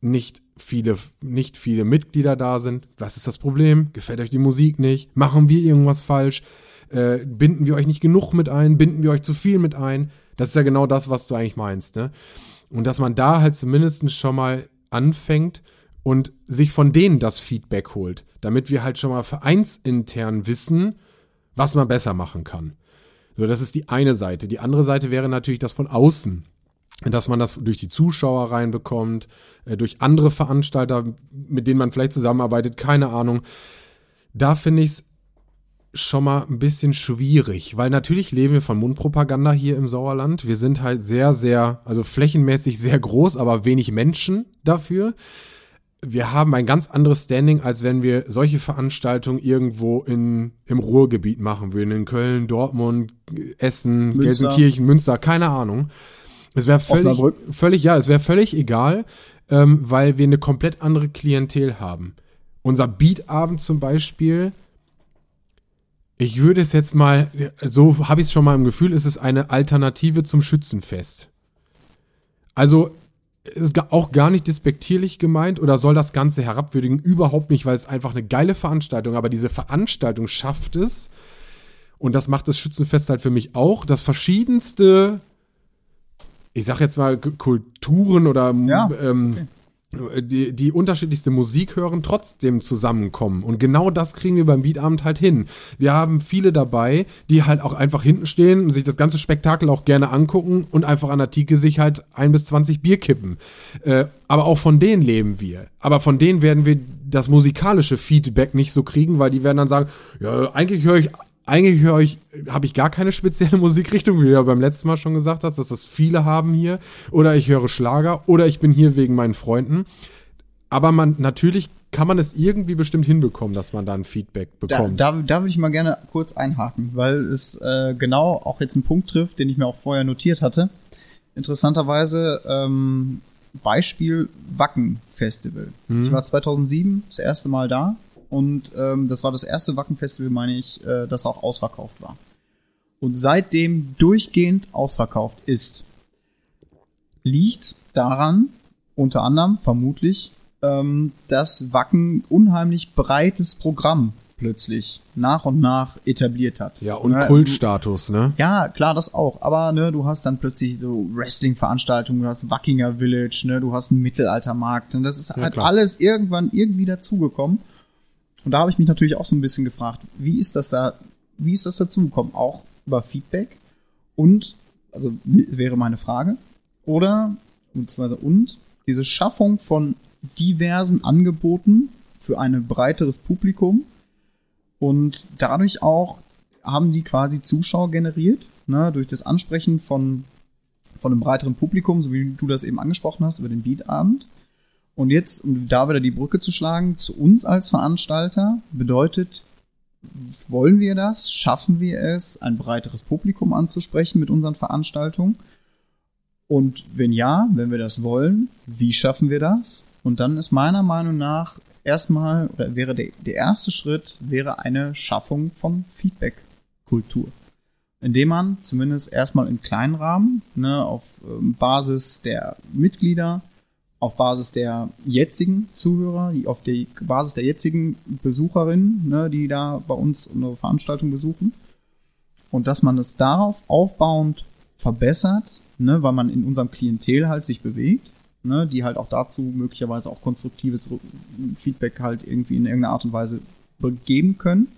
nicht viele, nicht viele Mitglieder da sind. Was ist das Problem? Gefällt euch die Musik nicht? Machen wir irgendwas falsch? Äh, binden wir euch nicht genug mit ein? Binden wir euch zu viel mit ein? Das ist ja genau das, was du eigentlich meinst, ne? Und dass man da halt zumindest schon mal anfängt und sich von denen das Feedback holt, damit wir halt schon mal vereinsintern wissen, was man besser machen kann. So, das ist die eine Seite. Die andere Seite wäre natürlich das von außen dass man das durch die Zuschauer reinbekommt, äh, durch andere Veranstalter, mit denen man vielleicht zusammenarbeitet, keine Ahnung. Da finde ich es schon mal ein bisschen schwierig, weil natürlich leben wir von Mundpropaganda hier im Sauerland. Wir sind halt sehr, sehr, also flächenmäßig sehr groß, aber wenig Menschen dafür. Wir haben ein ganz anderes Standing, als wenn wir solche Veranstaltungen irgendwo in, im Ruhrgebiet machen würden. In Köln, Dortmund, Essen, Münster. Gelsenkirchen, Münster, keine Ahnung. Es wäre völlig, völlig, ja, es wäre völlig egal, ähm, weil wir eine komplett andere Klientel haben. Unser Beatabend zum Beispiel, ich würde es jetzt mal, so habe ich es schon mal im Gefühl, ist es eine Alternative zum Schützenfest. Also ist auch gar nicht despektierlich gemeint oder soll das Ganze herabwürdigen? Überhaupt nicht, weil es einfach eine geile Veranstaltung, aber diese Veranstaltung schafft es, und das macht das Schützenfest halt für mich auch, dass verschiedenste, ich sag jetzt mal, Kulturen oder ja, ähm, okay die, die unterschiedlichste Musik hören, trotzdem zusammenkommen. Und genau das kriegen wir beim Beatabend halt hin. Wir haben viele dabei, die halt auch einfach hinten stehen und sich das ganze Spektakel auch gerne angucken und einfach an der Theke sich halt ein bis zwanzig Bier kippen. Äh, aber auch von denen leben wir. Aber von denen werden wir das musikalische Feedback nicht so kriegen, weil die werden dann sagen, ja, eigentlich höre ich eigentlich höre ich, habe ich gar keine spezielle Musikrichtung, wie du ja beim letzten Mal schon gesagt hast, dass das viele haben hier. Oder ich höre Schlager oder ich bin hier wegen meinen Freunden. Aber man, natürlich kann man es irgendwie bestimmt hinbekommen, dass man da ein Feedback bekommt. Da, da, da würde ich mal gerne kurz einhaken, weil es äh, genau auch jetzt einen Punkt trifft, den ich mir auch vorher notiert hatte. Interessanterweise ähm, Beispiel Wacken Festival. Mhm. Ich war 2007 das erste Mal da und ähm, das war das erste Wacken-Festival, meine ich, äh, das auch ausverkauft war. Und seitdem durchgehend ausverkauft ist, liegt daran, unter anderem vermutlich, ähm, dass Wacken unheimlich breites Programm plötzlich nach und nach etabliert hat. Ja, und ja, Kultstatus, ne? Ja, klar, das auch. Aber ne, du hast dann plötzlich so Wrestling-Veranstaltungen, du hast Wackinger Village, ne, du hast einen Mittelaltermarkt. Und das ist ja, halt klar. alles irgendwann irgendwie dazugekommen. Und da habe ich mich natürlich auch so ein bisschen gefragt, wie ist das da, wie ist das dazu gekommen? Auch über Feedback und, also wäre meine Frage, oder, beziehungsweise und, diese Schaffung von diversen Angeboten für ein breiteres Publikum und dadurch auch haben die quasi Zuschauer generiert, ne, durch das Ansprechen von, von einem breiteren Publikum, so wie du das eben angesprochen hast, über den Beatabend. Und jetzt, um da wieder die Brücke zu schlagen, zu uns als Veranstalter, bedeutet, wollen wir das? Schaffen wir es, ein breiteres Publikum anzusprechen mit unseren Veranstaltungen? Und wenn ja, wenn wir das wollen, wie schaffen wir das? Und dann ist meiner Meinung nach erstmal, oder wäre der, der erste Schritt, wäre eine Schaffung von Feedback-Kultur. Indem man zumindest erstmal in kleinen Rahmen, ne, auf ähm, Basis der Mitglieder, auf Basis der jetzigen Zuhörer, die auf der Basis der jetzigen Besucherinnen, ne, die da bei uns eine Veranstaltung besuchen. Und dass man es darauf aufbauend verbessert, ne, weil man in unserem Klientel halt sich bewegt, ne, die halt auch dazu möglicherweise auch konstruktives Feedback halt irgendwie in irgendeiner Art und Weise geben können.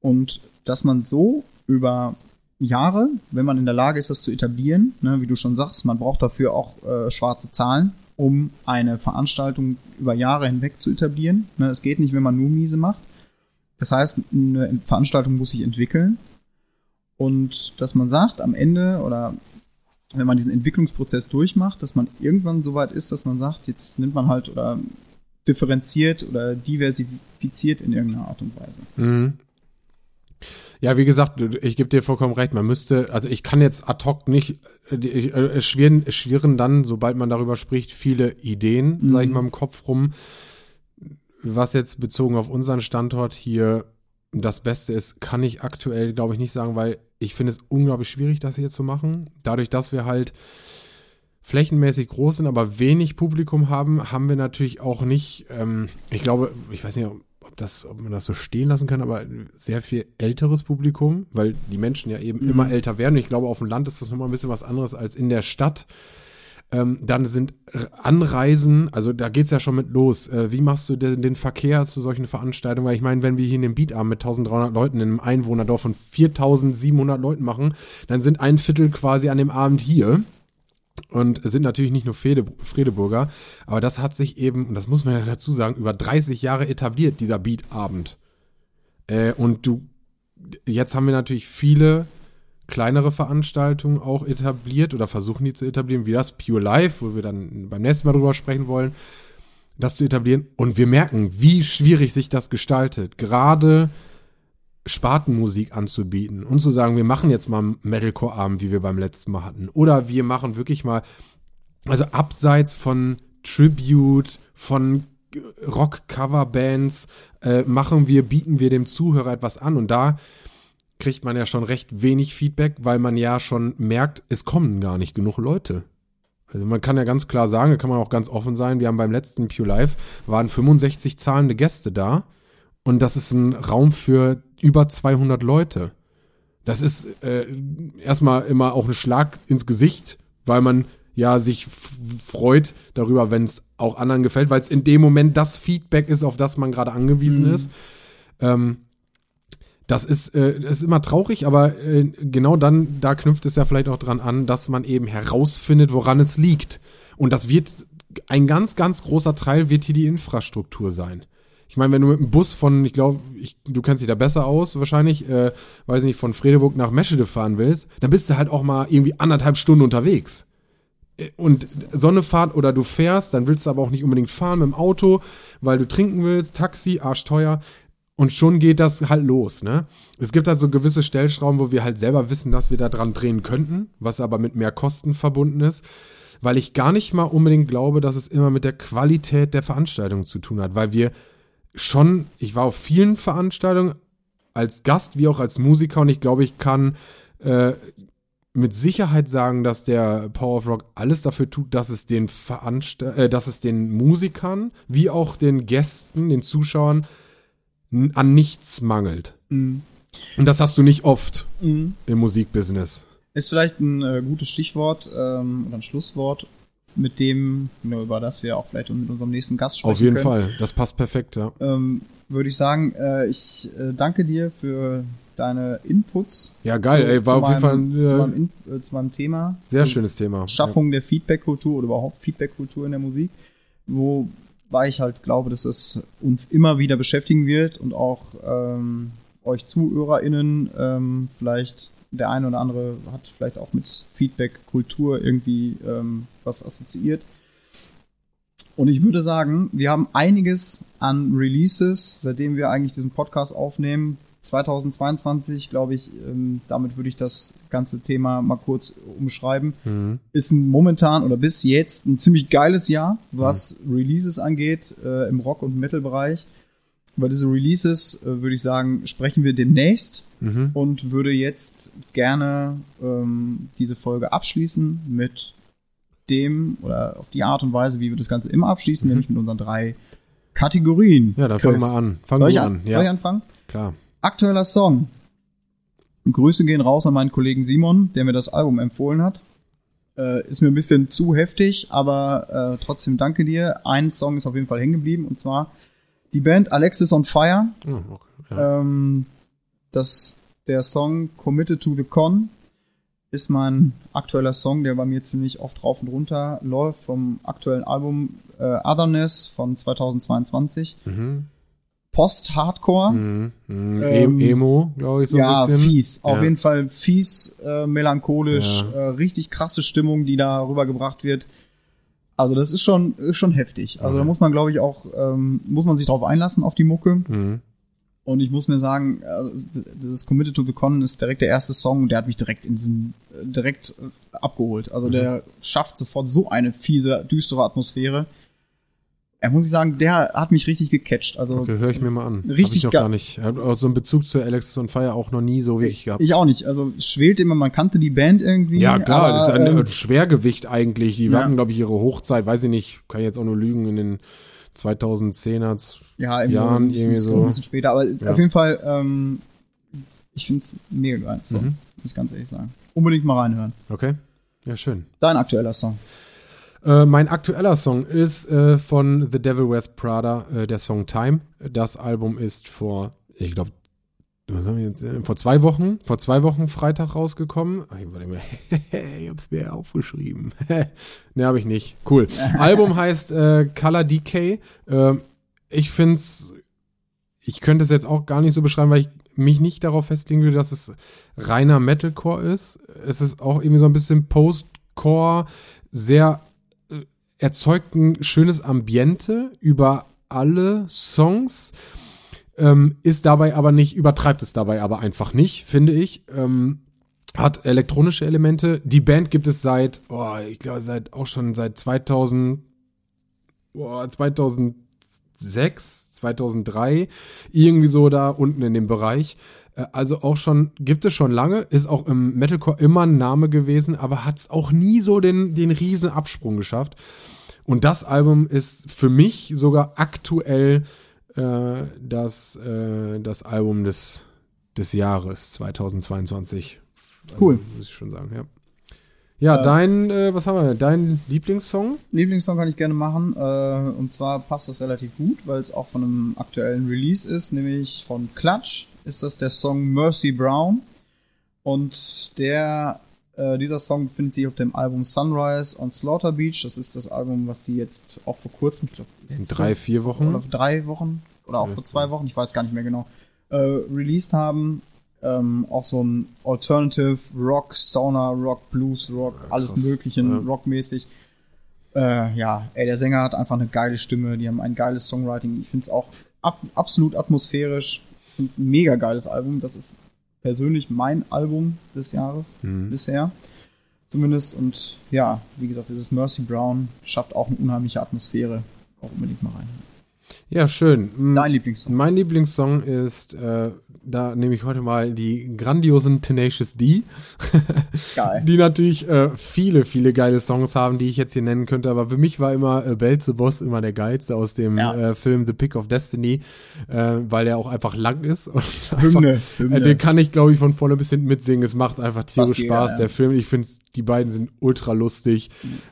Und dass man so über Jahre, wenn man in der Lage ist, das zu etablieren. Ne, wie du schon sagst, man braucht dafür auch äh, schwarze Zahlen, um eine Veranstaltung über Jahre hinweg zu etablieren. Ne, es geht nicht, wenn man nur miese macht. Das heißt, eine Veranstaltung muss sich entwickeln. Und dass man sagt, am Ende oder wenn man diesen Entwicklungsprozess durchmacht, dass man irgendwann so weit ist, dass man sagt, jetzt nimmt man halt oder differenziert oder diversifiziert in irgendeiner Art und Weise. Mhm. Ja, wie gesagt, ich gebe dir vollkommen recht. Man müsste, also ich kann jetzt ad hoc nicht, äh, es schwirren, schwirren dann, sobald man darüber spricht, viele Ideen, mhm. sag ich mal, im Kopf rum. Was jetzt bezogen auf unseren Standort hier das Beste ist, kann ich aktuell, glaube ich, nicht sagen, weil ich finde es unglaublich schwierig, das hier zu machen. Dadurch, dass wir halt flächenmäßig groß sind, aber wenig Publikum haben, haben wir natürlich auch nicht, ähm, ich glaube, ich weiß nicht, ob, das, ob man das so stehen lassen kann, aber sehr viel älteres Publikum, weil die Menschen ja eben mhm. immer älter werden. Ich glaube, auf dem Land ist das nochmal ein bisschen was anderes als in der Stadt. Ähm, dann sind Anreisen, also da geht's ja schon mit los. Äh, wie machst du den, den, Verkehr zu solchen Veranstaltungen? Weil ich meine, wenn wir hier in dem Beatarm mit 1300 Leuten in einem Einwohnerdorf von 4700 Leuten machen, dann sind ein Viertel quasi an dem Abend hier. Und es sind natürlich nicht nur Frede, Fredeburger, aber das hat sich eben, und das muss man ja dazu sagen, über 30 Jahre etabliert, dieser Beatabend. Äh, und du, jetzt haben wir natürlich viele kleinere Veranstaltungen auch etabliert oder versuchen die zu etablieren, wie das Pure Life, wo wir dann beim nächsten Mal drüber sprechen wollen, das zu etablieren. Und wir merken, wie schwierig sich das gestaltet, gerade Spartenmusik anzubieten und zu sagen, wir machen jetzt mal Metalcore-Abend, wie wir beim letzten Mal hatten. Oder wir machen wirklich mal, also abseits von Tribute, von Rock-Cover-Bands, äh, machen wir, bieten wir dem Zuhörer etwas an. Und da kriegt man ja schon recht wenig Feedback, weil man ja schon merkt, es kommen gar nicht genug Leute. Also man kann ja ganz klar sagen, da kann man auch ganz offen sein, wir haben beim letzten Pure Live waren 65 zahlende Gäste da und das ist ein Raum für über 200 Leute. Das ist äh, erstmal immer auch ein Schlag ins Gesicht, weil man ja sich freut darüber, wenn es auch anderen gefällt, weil es in dem Moment das Feedback ist, auf das man gerade angewiesen mhm. ist. Ähm, das ist, äh, das ist immer traurig, aber äh, genau dann, da knüpft es ja vielleicht auch dran an, dass man eben herausfindet, woran es liegt. Und das wird, ein ganz, ganz großer Teil wird hier die Infrastruktur sein. Ich meine, wenn du mit dem Bus von, ich glaube, du kennst dich da besser aus, wahrscheinlich, äh, weiß nicht, von Fredeburg nach Meschede fahren willst, dann bist du halt auch mal irgendwie anderthalb Stunden unterwegs. Äh, und Sonnefahrt oder du fährst, dann willst du aber auch nicht unbedingt fahren mit dem Auto, weil du trinken willst, Taxi, arschteuer. Und schon geht das halt los, ne? Es gibt halt so gewisse Stellschrauben, wo wir halt selber wissen, dass wir da dran drehen könnten, was aber mit mehr Kosten verbunden ist. Weil ich gar nicht mal unbedingt glaube, dass es immer mit der Qualität der Veranstaltung zu tun hat, weil wir schon, ich war auf vielen Veranstaltungen als Gast wie auch als Musiker und ich glaube, ich kann äh, mit Sicherheit sagen, dass der Power of Rock alles dafür tut, dass es den Veranstalt äh, dass es den Musikern wie auch den Gästen, den Zuschauern an nichts mangelt. Mhm. Und das hast du nicht oft mhm. im Musikbusiness. Ist vielleicht ein äh, gutes Stichwort ähm, oder ein Schlusswort, mit dem, genau, über das wir auch vielleicht mit unserem nächsten Gast sprechen Auf jeden können. Fall, das passt perfekt, ja. Ähm, Würde ich sagen, äh, ich äh, danke dir für deine Inputs. Ja, geil, zu, ey, war auf jeden Fall äh, zu, meinem, äh, zu meinem Thema. Sehr schönes Thema. Schaffung ja. der Feedback-Kultur oder überhaupt Feedback-Kultur in der Musik, wo weil ich halt glaube, dass es uns immer wieder beschäftigen wird und auch ähm, euch ZuhörerInnen ähm, vielleicht der eine oder andere hat vielleicht auch mit Feedback, Kultur irgendwie ähm, was assoziiert. Und ich würde sagen, wir haben einiges an Releases, seitdem wir eigentlich diesen Podcast aufnehmen, 2022, glaube ich, ähm, damit würde ich das ganze Thema mal kurz umschreiben, mhm. ist ein momentan oder bis jetzt ein ziemlich geiles Jahr, was mhm. Releases angeht äh, im Rock- und Metal-Bereich. Über diese Releases äh, würde ich sagen, sprechen wir demnächst mhm. und würde jetzt gerne ähm, diese Folge abschließen mit dem oder auf die Art und Weise, wie wir das Ganze immer abschließen, mhm. nämlich mit unseren drei Kategorien. Ja, dann fangen wir an. Fangen Soll wir an. Ja. Soll ich anfangen? Klar. Aktueller Song. Grüße gehen raus an meinen Kollegen Simon, der mir das Album empfohlen hat. Äh, ist mir ein bisschen zu heftig, aber äh, trotzdem danke dir. Ein Song ist auf jeden Fall hängen geblieben und zwar die Band Alexis on Fire. Oh, okay. ja. ähm, das, der Song Committed to the Con ist mein aktueller Song, der bei mir ziemlich oft rauf und runter läuft vom aktuellen Album äh, Otherness von 2022. Mhm. Post-Hardcore. Mhm. Mhm. Ähm, Emo, glaube ich, so ja, ein bisschen. fies. Ja. Auf jeden Fall fies, äh, melancholisch, ja. äh, richtig krasse Stimmung, die da rübergebracht wird. Also das ist schon, schon heftig. Also mhm. da muss man, glaube ich, auch, ähm, muss man sich drauf einlassen auf die Mucke. Und ich muss mir sagen, also, das Committed to the Con ist direkt der erste Song und der hat mich direkt in diesen, direkt äh, abgeholt. Also mhm. der schafft sofort so eine fiese, düstere Atmosphäre. Er muss ich sagen, der hat mich richtig gecatcht. Also okay, höre ich mir mal an. Richtig Hab ich noch gar nicht. Auch so einen Bezug zu Alexis on Fire auch noch nie so wirklich gehabt. Ich auch nicht. Also es schwelt immer, man kannte die Band irgendwie. Ja klar, aber, das ist ein ähm, Schwergewicht eigentlich. Die ja. hatten glaube ich ihre Hochzeit, weiß ich nicht, kann ich jetzt auch nur lügen in den 2010er ja, Jahren bisschen, irgendwie so. Ein bisschen später, aber ja. auf jeden Fall. Ähm, ich finde es mega geil. So, mhm. muss ich ganz ehrlich sagen. Unbedingt mal reinhören. Okay, ja schön. Dein aktueller Song. Äh, mein aktueller Song ist äh, von The Devil Wears Prada, äh, der Song Time. Das Album ist vor, ich glaube, was haben wir jetzt? äh, Vor zwei Wochen, vor zwei Wochen Freitag rausgekommen. Ach, ich mal, ich hab's mir aufgeschrieben. ne, habe ich nicht. Cool. Album heißt äh, Color Decay. Äh, ich find's, ich könnte es jetzt auch gar nicht so beschreiben, weil ich mich nicht darauf festlegen würde, dass es reiner Metalcore ist. Es ist auch irgendwie so ein bisschen Postcore, sehr äh, erzeugt ein schönes Ambiente über alle Songs, ähm, ist dabei aber nicht, übertreibt es dabei aber einfach nicht, finde ich. Ähm, hat elektronische Elemente. Die Band gibt es seit, oh, ich glaube, seit auch schon seit 2000, oh, 2006, 2003, irgendwie so da unten in dem Bereich. Äh, Also auch schon, gibt es schon lange, ist auch im Metalcore immer ein Name gewesen, aber hat es auch nie so den, den riesen Absprung geschafft. Und das Album ist für mich sogar aktuell äh, das, äh, das Album des, des Jahres 2022. Also, Cool. Muss ich schon sagen, ja. Ja, Äh, dein, äh, was haben wir? Dein Lieblingssong? Lieblingssong kann ich gerne machen. Äh, und zwar passt das relativ gut, weil es auch von einem aktuellen Release ist, nämlich von Clutch ist das der Song Mercy Brown. Und der, äh, dieser Song befindet sich auf dem Album Sunrise on Slaughter Beach. Das ist das Album, was die jetzt auch vor kurzem, ich glaube, In drei, vier Wochen. oder drei Wochen oder auch Ja. vor zwei Wochen, ich weiß gar nicht mehr genau, äh, released haben. Ähm, auch so ein Alternative Rock, Stoner Rock, Blues Rock, Ja, alles. Mögliche, Ja. rockmäßig. Äh, ja, ey, der Sänger hat einfach eine geile Stimme, die haben ein geiles Songwriting. Ich finde es auch ab, absolut atmosphärisch. Ich finde es ein mega geiles Album. Das ist persönlich mein Album des Jahres Mhm. bisher. Zumindest. Und ja, wie gesagt, dieses Mercy Brown schafft auch eine unheimliche Atmosphäre. Auch unbedingt mal rein. Ja, schön. Mm, Dein Lieblingssong. Mein Lieblingssong ist, äh, da nehme ich heute mal die grandiosen Tenacious D, Geil. die natürlich äh, viele, viele geile Songs haben, die ich jetzt hier nennen könnte, aber für mich war immer äh, Boss immer der geilste aus dem Ja. äh, Film The Pick of Destiny, äh, weil der auch einfach lang ist und einfach, Hymne. Hymne. Äh, den kann ich, glaube ich, von vorne bis hinten mitsingen. Es macht einfach tierisch Spaß. ja. Der Film, ich finde, die beiden sind ultra lustig.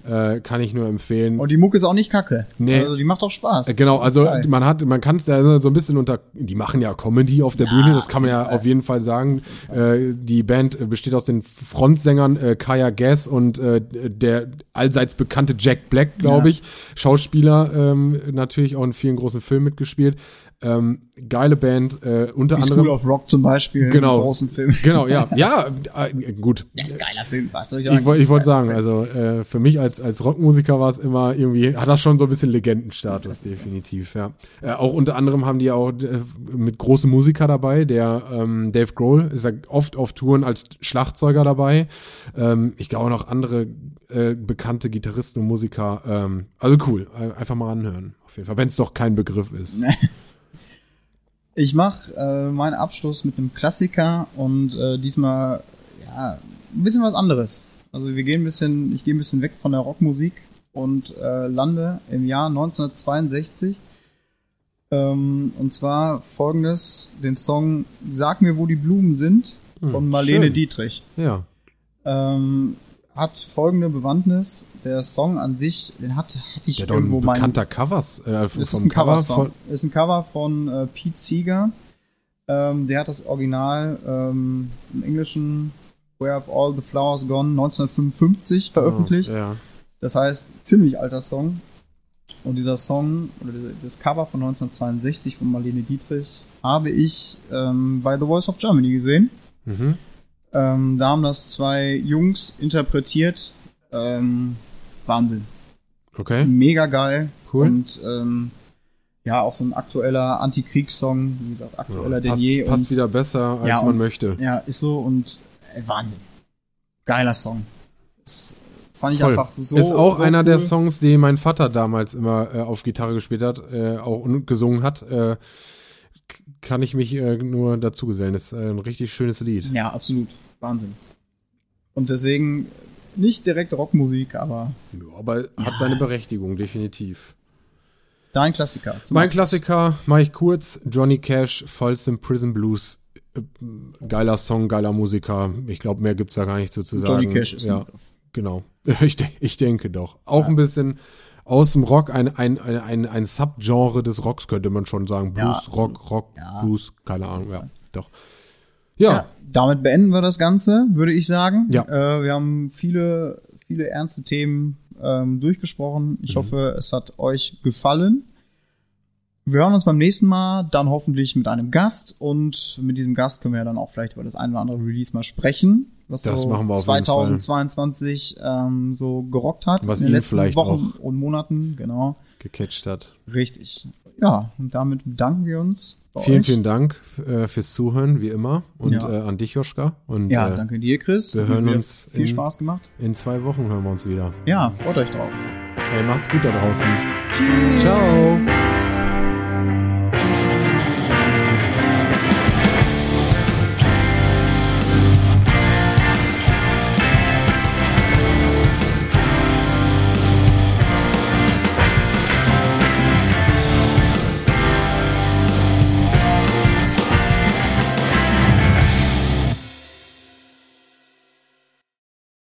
Äh, kann ich nur empfehlen. Und die Mucke ist auch nicht kacke. Nee. Also die macht auch Spaß. Genau, also Geil. man hat, man kann es ja so ein bisschen unter, die machen ja Comedy auf der Ja, Bühne, das kann man ja Fall. auf jeden Fall sagen. Äh, die Band äh, besteht aus den Frontsängern äh, Kaya Gass und äh, der allseits bekannte Jack Black, glaube Ja. ich. Schauspieler ähm, natürlich auch in vielen großen Filmen mitgespielt. Ähm, geile Band, äh, unter Wie anderem. School of Rock zum Beispiel. Genau. Einen großen Film. Genau, ja, ja, äh, gut. Das ist ein geiler Film. Was soll ich Ich sagen? wollte ich wollt sagen, also äh, für mich als, als Rockmusiker war es immer irgendwie, hat das schon so ein bisschen Legendenstatus, definitiv, ja. Äh, auch unter anderem haben die auch äh, mit großen Musiker dabei, der ähm, Dave Grohl ist ja oft auf Touren als Schlagzeuger dabei. Ähm, ich glaube noch andere äh, bekannte Gitarristen und Musiker. Ähm, also cool, äh, einfach mal anhören, auf jeden Fall, wenn es doch kein Begriff ist. Ich mache äh, meinen Abschluss mit einem Klassiker und äh, diesmal ja ein bisschen was anderes. Also wir gehen ein bisschen, ich gehe ein bisschen weg von der Rockmusik und äh, lande im Jahr 1962. Ähm, und zwar folgendes: den Song "Sag mir, wo die Blumen sind" von Hm, Marlene schön. Dietrich. Ja, Ähm, hat folgende Bewandtnis. Der Song an sich, den hat, hatte ich ein irgendwo mein, bekannter Covers. Äh, das ist vom ein Cover-Song. von, ist ein Cover von äh, Pete Seeger. Ähm, der hat das Original ähm, im Englischen Where Have All the Flowers Gone 1955 veröffentlicht. Oh, ja. Das heißt, ziemlich alter Song. Und dieser Song, oder das Cover von 1962 von Marlene Dietrich, habe ich ähm, bei The Voice of Germany gesehen. Mhm. Ähm, da haben das zwei Jungs interpretiert. Ähm, Wahnsinn. Okay, Mega geil. cool. Und ähm, ja, auch so ein aktueller Antikriegssong, wie gesagt, aktueller denn passt, je. passt und, wieder besser, als Ja, man und- möchte. Ja, ist so und äh, Wahnsinn. Geiler Song. Das fand ich Voll. einfach so. ist auch so einer der cool. Songs, die mein Vater damals immer äh, auf Gitarre gespielt hat, äh, auch und gesungen hat. Äh, kann ich mich äh, nur dazu gesellen. Das ist äh, ein richtig schönes Lied. Ja, absolut. Wahnsinn. Und deswegen nicht direkt Rockmusik, aber Ja, aber hat seine Berechtigung, definitiv. dein Klassiker. Mein Abschluss. Klassiker, mache ich kurz, Johnny Cash, Folsom Prison Blues. Äh, Geiler Song, geiler Musiker. Ich glaube, mehr gibt's da gar nicht so zu sagen. Johnny Cash ist ja, genau. Ich, de ich denke doch. Auch ein bisschen aus dem Rock, ein, ein, ein, ein, Subgenre des Rocks, könnte man schon sagen. Ja, Blues, absolut. Rock, Rock, Ja. Blues, keine Ahnung, ja, doch. Ja, Ja, damit beenden wir das Ganze, würde ich sagen. Ja. Äh, wir haben viele, viele ernste Themen ähm, durchgesprochen. Ich hoffe, es hat euch gefallen. Wir hören uns beim nächsten Mal, dann hoffentlich mit einem Gast und mit diesem Gast können wir ja dann auch vielleicht über das ein oder andere Release mal sprechen, was Das so machen wir auf jeden 2022 ähm, so gerockt hat Was in den letzten vielleicht Wochen und Monaten, genau. gecatcht hat. Richtig. Ja, und damit bedanken wir uns. Vielen, euch. vielen Dank äh, fürs Zuhören, wie immer. Und Ja. äh, an dich, Joschka. Und Ja, äh, danke dir, Chris. wir hören uns Viel in- Spaß gemacht. in zwei Wochen hören wir uns wieder. Ja, freut euch drauf. Hey, macht's gut da draußen. Ciao.